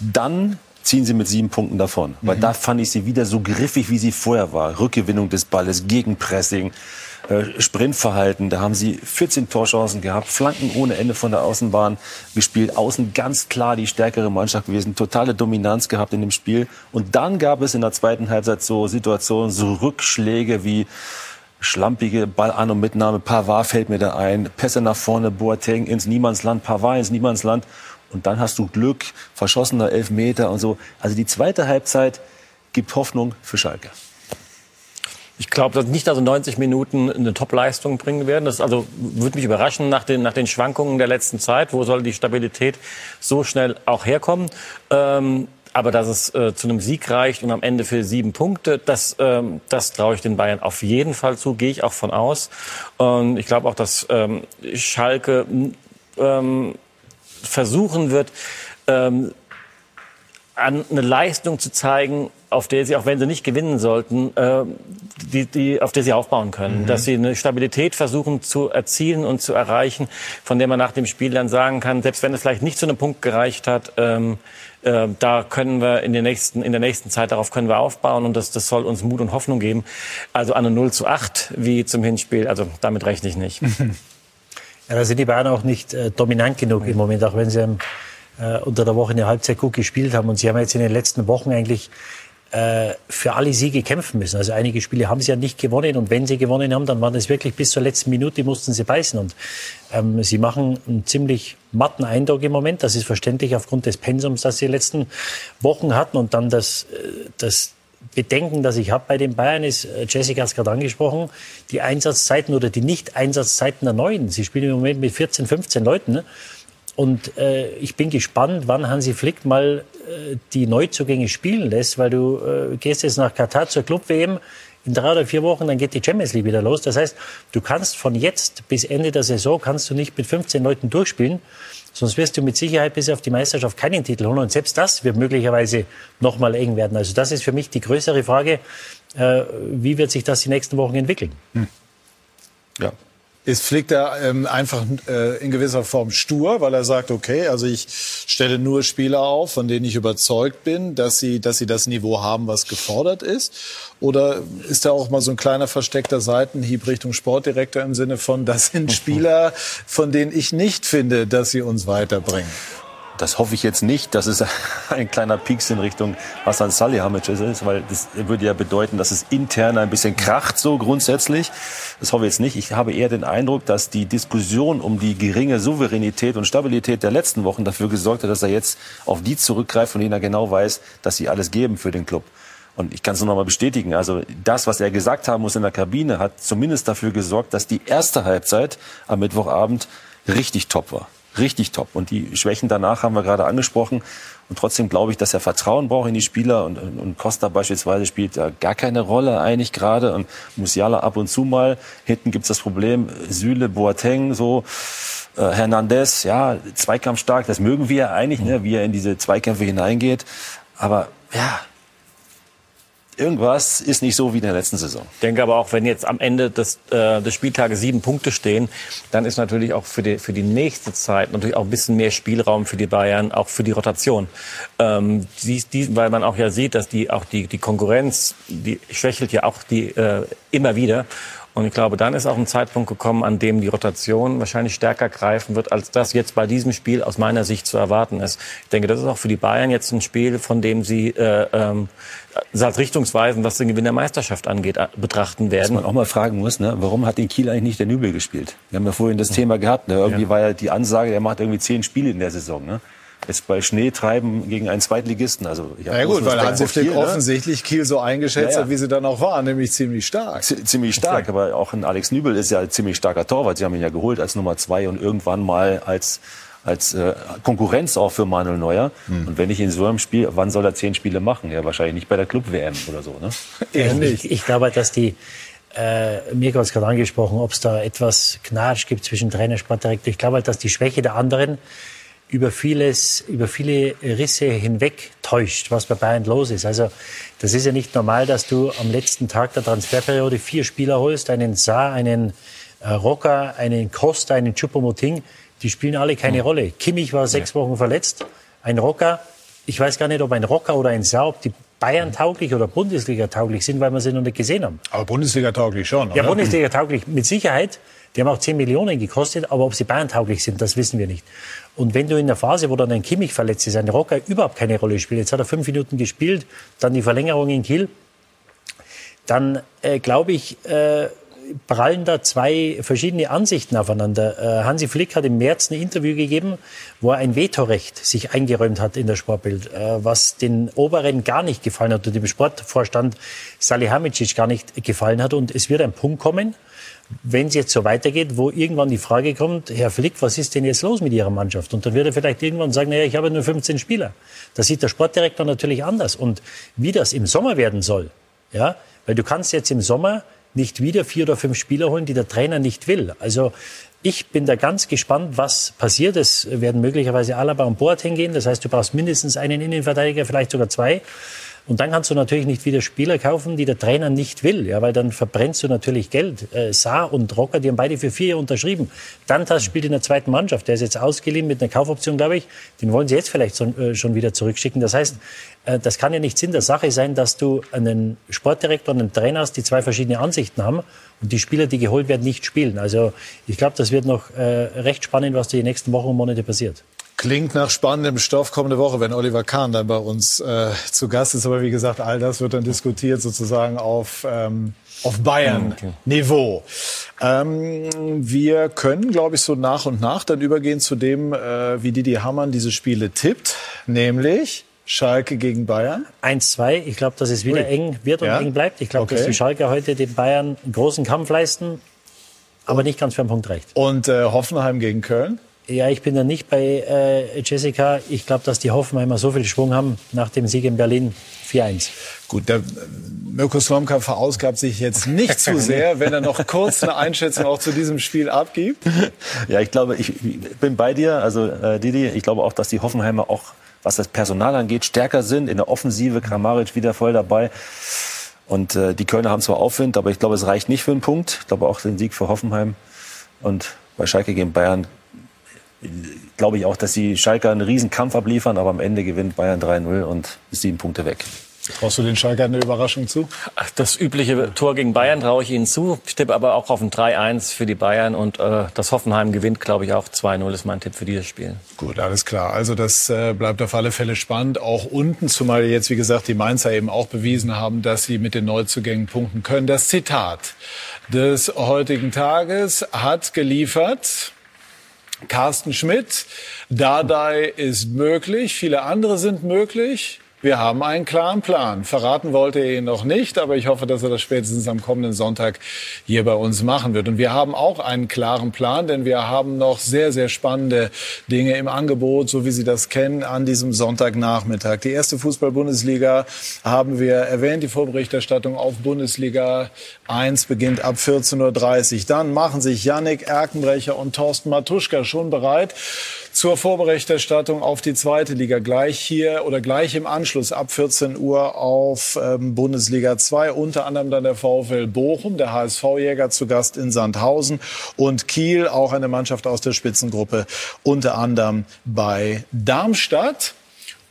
Speaker 3: dann ziehen Sie mit sieben Punkten davon. Mhm. Weil da fand ich Sie wieder so griffig, wie sie vorher war. Rückgewinnung des Balles, Gegenpressing, äh, Sprintverhalten. Da haben Sie 14 Torchancen gehabt, Flanken ohne Ende von der Außenbahn gespielt. Außen ganz klar die stärkere Mannschaft gewesen, totale Dominanz gehabt in dem Spiel. Und dann gab es in der zweiten Halbzeit so Situationen, so Rückschläge wie schlampige Ballan- und Mitnahme. Pavard fällt mir da ein. Pässe nach vorne, Boateng ins Niemandsland, Pavard ins Niemandsland. Und dann hast du Glück, verschossener Elfmeter und so. Also die zweite Halbzeit gibt Hoffnung für Schalke.
Speaker 4: Ich glaube nicht, dass 90 Minuten eine Top-Leistung bringen werden. Das also würde mich überraschen nach den, nach den Schwankungen der letzten Zeit. Wo soll die Stabilität so schnell auch herkommen? Ähm, aber dass es äh, zu einem Sieg reicht und am Ende für sieben Punkte, das, ähm, das traue ich den Bayern auf jeden Fall zu, gehe ich auch von aus. Und ich glaube auch, dass ähm, Schalke ähm, versuchen wird, ähm, an eine Leistung zu zeigen, auf der sie, auch wenn sie nicht gewinnen sollten, äh, die, die, auf der sie aufbauen können. Mhm. Dass sie eine Stabilität versuchen zu erzielen und zu erreichen, von der man nach dem Spiel dann sagen kann, selbst wenn es vielleicht nicht zu einem Punkt gereicht hat, ähm, äh, da können wir in der nächsten, in der nächsten Zeit darauf können wir aufbauen und das, das soll uns Mut und Hoffnung geben. Also an eine 0 zu 8 wie zum Hinspiel, also damit rechne ich nicht. <laughs>
Speaker 2: Ja, da sind die Bayern auch nicht äh, dominant genug im Moment, auch wenn sie ähm, äh, unter der Woche eine Halbzeit gut gespielt haben. Und sie haben jetzt in den letzten Wochen eigentlich äh, für alle Siege kämpfen müssen. Also einige Spiele haben sie ja nicht gewonnen und wenn sie gewonnen haben, dann waren das wirklich bis zur letzten Minute mussten sie beißen und ähm, sie machen einen ziemlich matten Eindruck im Moment. Das ist verständlich aufgrund des Pensums, das sie in den letzten Wochen hatten und dann das, äh, das Bedenken, das ich habe bei den Bayern, ist, äh, Jessica hat es gerade angesprochen, die Einsatzzeiten oder die Nicht-Einsatzzeiten der Neuen. Sie spielen im Moment mit 14, 15 Leuten. Ne? Und äh, ich bin gespannt, wann Hansi Flick mal äh, die Neuzugänge spielen lässt, weil du äh, gehst jetzt nach Katar zur Club-WM. In drei oder vier Wochen, dann geht die Champions League wieder los. Das heißt, du kannst von jetzt bis Ende der Saison kannst du nicht mit 15 Leuten durchspielen. Sonst wirst du mit Sicherheit bis auf die Meisterschaft keinen Titel holen. Und selbst das wird möglicherweise noch mal eng werden. Also das ist für mich die größere Frage. Äh, wie wird sich das die nächsten Wochen entwickeln? Hm.
Speaker 3: Ja,
Speaker 1: Ist Flick da ähm, einfach äh, in gewisser Form stur, weil er sagt, okay, also ich stelle nur Spieler auf, von denen ich überzeugt bin, dass sie, dass sie das Niveau haben, was gefordert ist? Oder ist da auch mal so ein kleiner versteckter Seitenhieb Richtung Sportdirektor im Sinne von, das sind <laughs> Spieler, von denen ich nicht finde, dass sie uns weiterbringen?
Speaker 3: Das hoffe ich jetzt nicht, dass es <laughs> ein kleiner Pieks in Richtung Hassan Salihamidzic ist, weil das würde ja bedeuten, dass es intern ein bisschen kracht so grundsätzlich. Das hoffe ich jetzt nicht. Ich habe eher den Eindruck, dass die Diskussion um die geringe Souveränität und Stabilität der letzten Wochen dafür gesorgt hat, dass er jetzt auf die zurückgreift, von denen er genau weiß, dass sie alles geben für den Club. Und ich kann es nur noch mal bestätigen. Also das, was er gesagt haben muss in der Kabine, hat zumindest dafür gesorgt, dass die erste Halbzeit am Mittwochabend richtig top war richtig top. Und die Schwächen danach haben wir gerade angesprochen. Und trotzdem glaube ich, dass er Vertrauen braucht in die Spieler. Und, und Costa beispielsweise spielt da gar keine Rolle eigentlich gerade. Und Musiala ab und zu mal. Hinten gibt's das Problem, Süle, Boateng, so. Äh, Hernandez, ja, zweikampfstark, das mögen wir eigentlich, ne, wie er in diese Zweikämpfe hineingeht. Aber ja, irgendwas ist nicht so wie in der letzten Saison.
Speaker 4: Ich denke aber auch, wenn jetzt am Ende des, äh, des Spieltages sieben Punkte stehen, dann ist natürlich auch für die, für die nächste Zeit natürlich auch ein bisschen mehr Spielraum für die Bayern, auch für die Rotation. Ähm, die, die, weil man auch ja sieht, dass die auch die, die Konkurrenz, die schwächelt ja auch die äh, immer wieder. Und ich glaube, dann ist auch ein Zeitpunkt gekommen, an dem die Rotation wahrscheinlich stärker greifen wird, als das jetzt bei diesem Spiel aus meiner Sicht zu erwarten ist. Ich denke, das ist auch für die Bayern jetzt ein Spiel, von dem sie äh, ähm, als richtungsweisend, was den Gewinn der Meisterschaft angeht, äh, betrachten werden.
Speaker 3: Was man auch mal fragen muss, ne? warum hat in Kiel eigentlich nicht der Nübel gespielt? Wir haben ja vorhin das Thema gehabt. Ne? Irgendwie ja. war ja die Ansage, er macht irgendwie zehn Spiele in der Saison. Ne? Jetzt bei Schnee treiben gegen einen Zweitligisten. Also
Speaker 1: ich ja gut, weil Hansi Flick ne? offensichtlich Kiel so eingeschätzt ja, ja. hat, wie sie dann auch waren, nämlich ziemlich stark.
Speaker 3: Z ziemlich stark, aber auch ein Alex Nübel ist ja ein ziemlich starker Torwart. Sie haben ihn ja geholt als Nummer zwei und irgendwann mal als als äh, Konkurrenz auch für Manuel Neuer. Hm. Und wenn ich in so einem Spiel, wann soll er zehn Spiele machen? Ja, wahrscheinlich nicht bei der Club-WM oder so. Ne?
Speaker 2: Ähnlich. Ich, ich glaube, dass die äh, mir hat es gerade angesprochen, ob es da etwas Knatsch gibt zwischen Trainer und Sportdirektor. Ich glaube, dass die Schwäche der anderen über vieles, über viele Risse hinweg täuscht, was bei Bayern los ist. Also, das ist ja nicht normal, dass du am letzten Tag der Transferperiode vier Spieler holst, einen Saar, einen äh, Rocker, einen Costa, einen Chupomoting. Die spielen alle keine mhm. Rolle. Kimmich war sechs Wochen verletzt. Ein Rocker. Ich weiß gar nicht, ob ein Rocker oder ein Saar, ob die Bayern tauglich oder Bundesliga tauglich sind, weil wir sie noch nicht gesehen haben.
Speaker 1: Aber Bundesliga tauglich schon, oder?
Speaker 2: Ja, Bundesliga tauglich mit Sicherheit. Die haben auch 10 Millionen gekostet, aber ob sie Bayern tauglich sind, das wissen wir nicht. Und wenn du in der Phase, wo dann ein Kimmich verletzt ist, ein Rocker überhaupt keine Rolle spielt, jetzt hat er fünf Minuten gespielt, dann die Verlängerung in Kiel, dann äh, glaube ich, äh, prallen da zwei verschiedene Ansichten aufeinander. Äh, Hansi Flick hat im März ein Interview gegeben, wo er ein Vetorecht sich eingeräumt hat in der Sportbild, äh, was den Oberen gar nicht gefallen hat und dem Sportvorstand Salihamidzic gar nicht gefallen hat. Und es wird ein Punkt kommen, wenn es jetzt so weitergeht, wo irgendwann die Frage kommt, Herr Flick, was ist denn jetzt los mit Ihrer Mannschaft? Und dann wird er vielleicht irgendwann sagen, naja, ich habe nur 15 Spieler. Das sieht der Sportdirektor natürlich anders. Und wie das im Sommer werden soll, ja, weil du kannst jetzt im Sommer nicht wieder vier oder fünf Spieler holen, die der Trainer nicht will. Also ich bin da ganz gespannt, was passiert. Es werden möglicherweise Alaba und Boateng gehen. Das heißt, du brauchst mindestens einen Innenverteidiger, vielleicht sogar zwei. Und dann kannst du natürlich nicht wieder Spieler kaufen, die der Trainer nicht will, ja, weil dann verbrennst du natürlich Geld. Äh, Saar und Rocker, die haben beide für vier unterschrieben. Dantas spielt in der zweiten Mannschaft, der ist jetzt ausgeliehen mit einer Kaufoption, glaube ich. Den wollen sie jetzt vielleicht so, äh, schon wieder zurückschicken. Das heißt, äh, das kann ja nicht Sinn der Sache sein, dass du einen Sportdirektor und einen Trainer hast, die zwei verschiedene Ansichten haben und die Spieler, die geholt werden, nicht spielen. Also ich glaube, das wird noch äh, recht spannend, was die nächsten Wochen und Monate passiert.
Speaker 1: Klingt nach spannendem Stoff kommende Woche, wenn Oliver Kahn dann bei uns äh, zu Gast ist. Aber wie gesagt, all das wird dann diskutiert sozusagen auf, ähm, auf Bayern-Niveau. Ähm, wir können, glaube ich, so nach und nach dann übergehen zu dem, äh, wie Didi Hamann diese Spiele tippt, nämlich Schalke gegen Bayern.
Speaker 2: 1-2. Ich glaube, dass es wieder Ui. eng wird und ja? eng bleibt. Ich glaube, okay. dass die Schalke heute den Bayern einen großen Kampf leisten, aber nicht ganz für einen Punkt reicht.
Speaker 1: Und äh, Hoffenheim gegen Köln?
Speaker 2: Ja, ich bin da nicht bei äh, Jessica. Ich glaube, dass die Hoffenheimer so viel Schwung haben nach dem Sieg in Berlin 4-1.
Speaker 1: Gut, der Mirko Slomka verausgabt sich jetzt nicht zu sehr, wenn er noch kurz eine Einschätzung auch zu diesem Spiel abgibt. <laughs>
Speaker 3: Ja, ich glaube, ich bin bei dir. Also äh, Didi, ich glaube auch, dass die Hoffenheimer auch, was das Personal angeht, stärker sind. In der Offensive Kramaric wieder voll dabei. Und äh, die Kölner haben zwar Aufwind, aber ich glaube, es reicht nicht für einen Punkt. Ich glaube auch den Sieg für Hoffenheim Und bei Schalke gegen Bayern glaube ich auch, dass die Schalker einen riesen Kampf abliefern, aber am Ende gewinnt Bayern 3-0 und ist sieben Punkte weg.
Speaker 1: Traust du den Schalker eine Überraschung zu?
Speaker 4: Das übliche Tor gegen Bayern traue ich ihnen zu. Ich tippe aber auch auf ein 3-1 für die Bayern und äh, das Hoffenheim gewinnt, glaube ich, auch 2-0 ist mein Tipp für dieses Spiel.
Speaker 1: Gut, alles klar. Also das äh, bleibt auf alle Fälle spannend. Auch unten, zumal jetzt, wie gesagt, die Mainzer eben auch bewiesen haben, dass sie mit den Neuzugängen punkten können. Das Zitat des heutigen Tages hat geliefert Carsten Schmidt. Dardai ist möglich, viele andere sind möglich. Wir haben einen klaren Plan. Verraten wollte er ihn noch nicht, aber ich hoffe, dass er das spätestens am kommenden Sonntag hier bei uns machen wird. Und wir haben auch einen klaren Plan, denn wir haben noch sehr, sehr spannende Dinge im Angebot, so wie Sie das kennen, an diesem Sonntagnachmittag. Die erste Fußball-Bundesliga haben wir erwähnt. Die Vorberichterstattung auf Bundesliga 1 beginnt ab 14.30 Uhr. Dann machen sich Yannick Erkenbrecher und Thorsten Matuschka schon bereit zur Vorberichterstattung auf die zweite Liga. Gleich hier oder gleich im Anschluss ab 14 Uhr auf ähm, Bundesliga 2. Unter anderem dann der VfL Bochum, der HSV-Jäger zu Gast in Sandhausen und Kiel, auch eine Mannschaft aus der Spitzengruppe, unter anderem bei Darmstadt.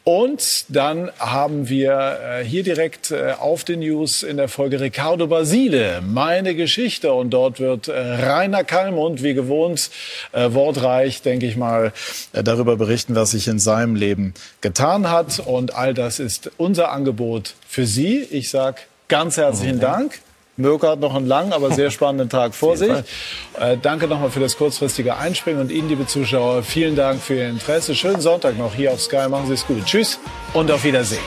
Speaker 1: Und dann haben wir äh, hier direkt äh, auf den News in der Folge Ricardo Basile, meine Geschichte. Und dort wird äh, Rainer Kallmund, wie gewohnt, wortreich, denke ich mal, darüber berichten, was sich in seinem Leben getan hat. Und all das ist unser Angebot für Sie. Ich sage ganz herzlichen Dank. Mirko hat noch einen langen, aber sehr <laughs> spannenden Tag vor sich. Äh, danke nochmal für das kurzfristige Einspringen und Ihnen, liebe Zuschauer, vielen Dank für Ihr Interesse. Schönen Sonntag noch hier auf Sky. Machen Sie es gut. Tschüss und auf Wiedersehen.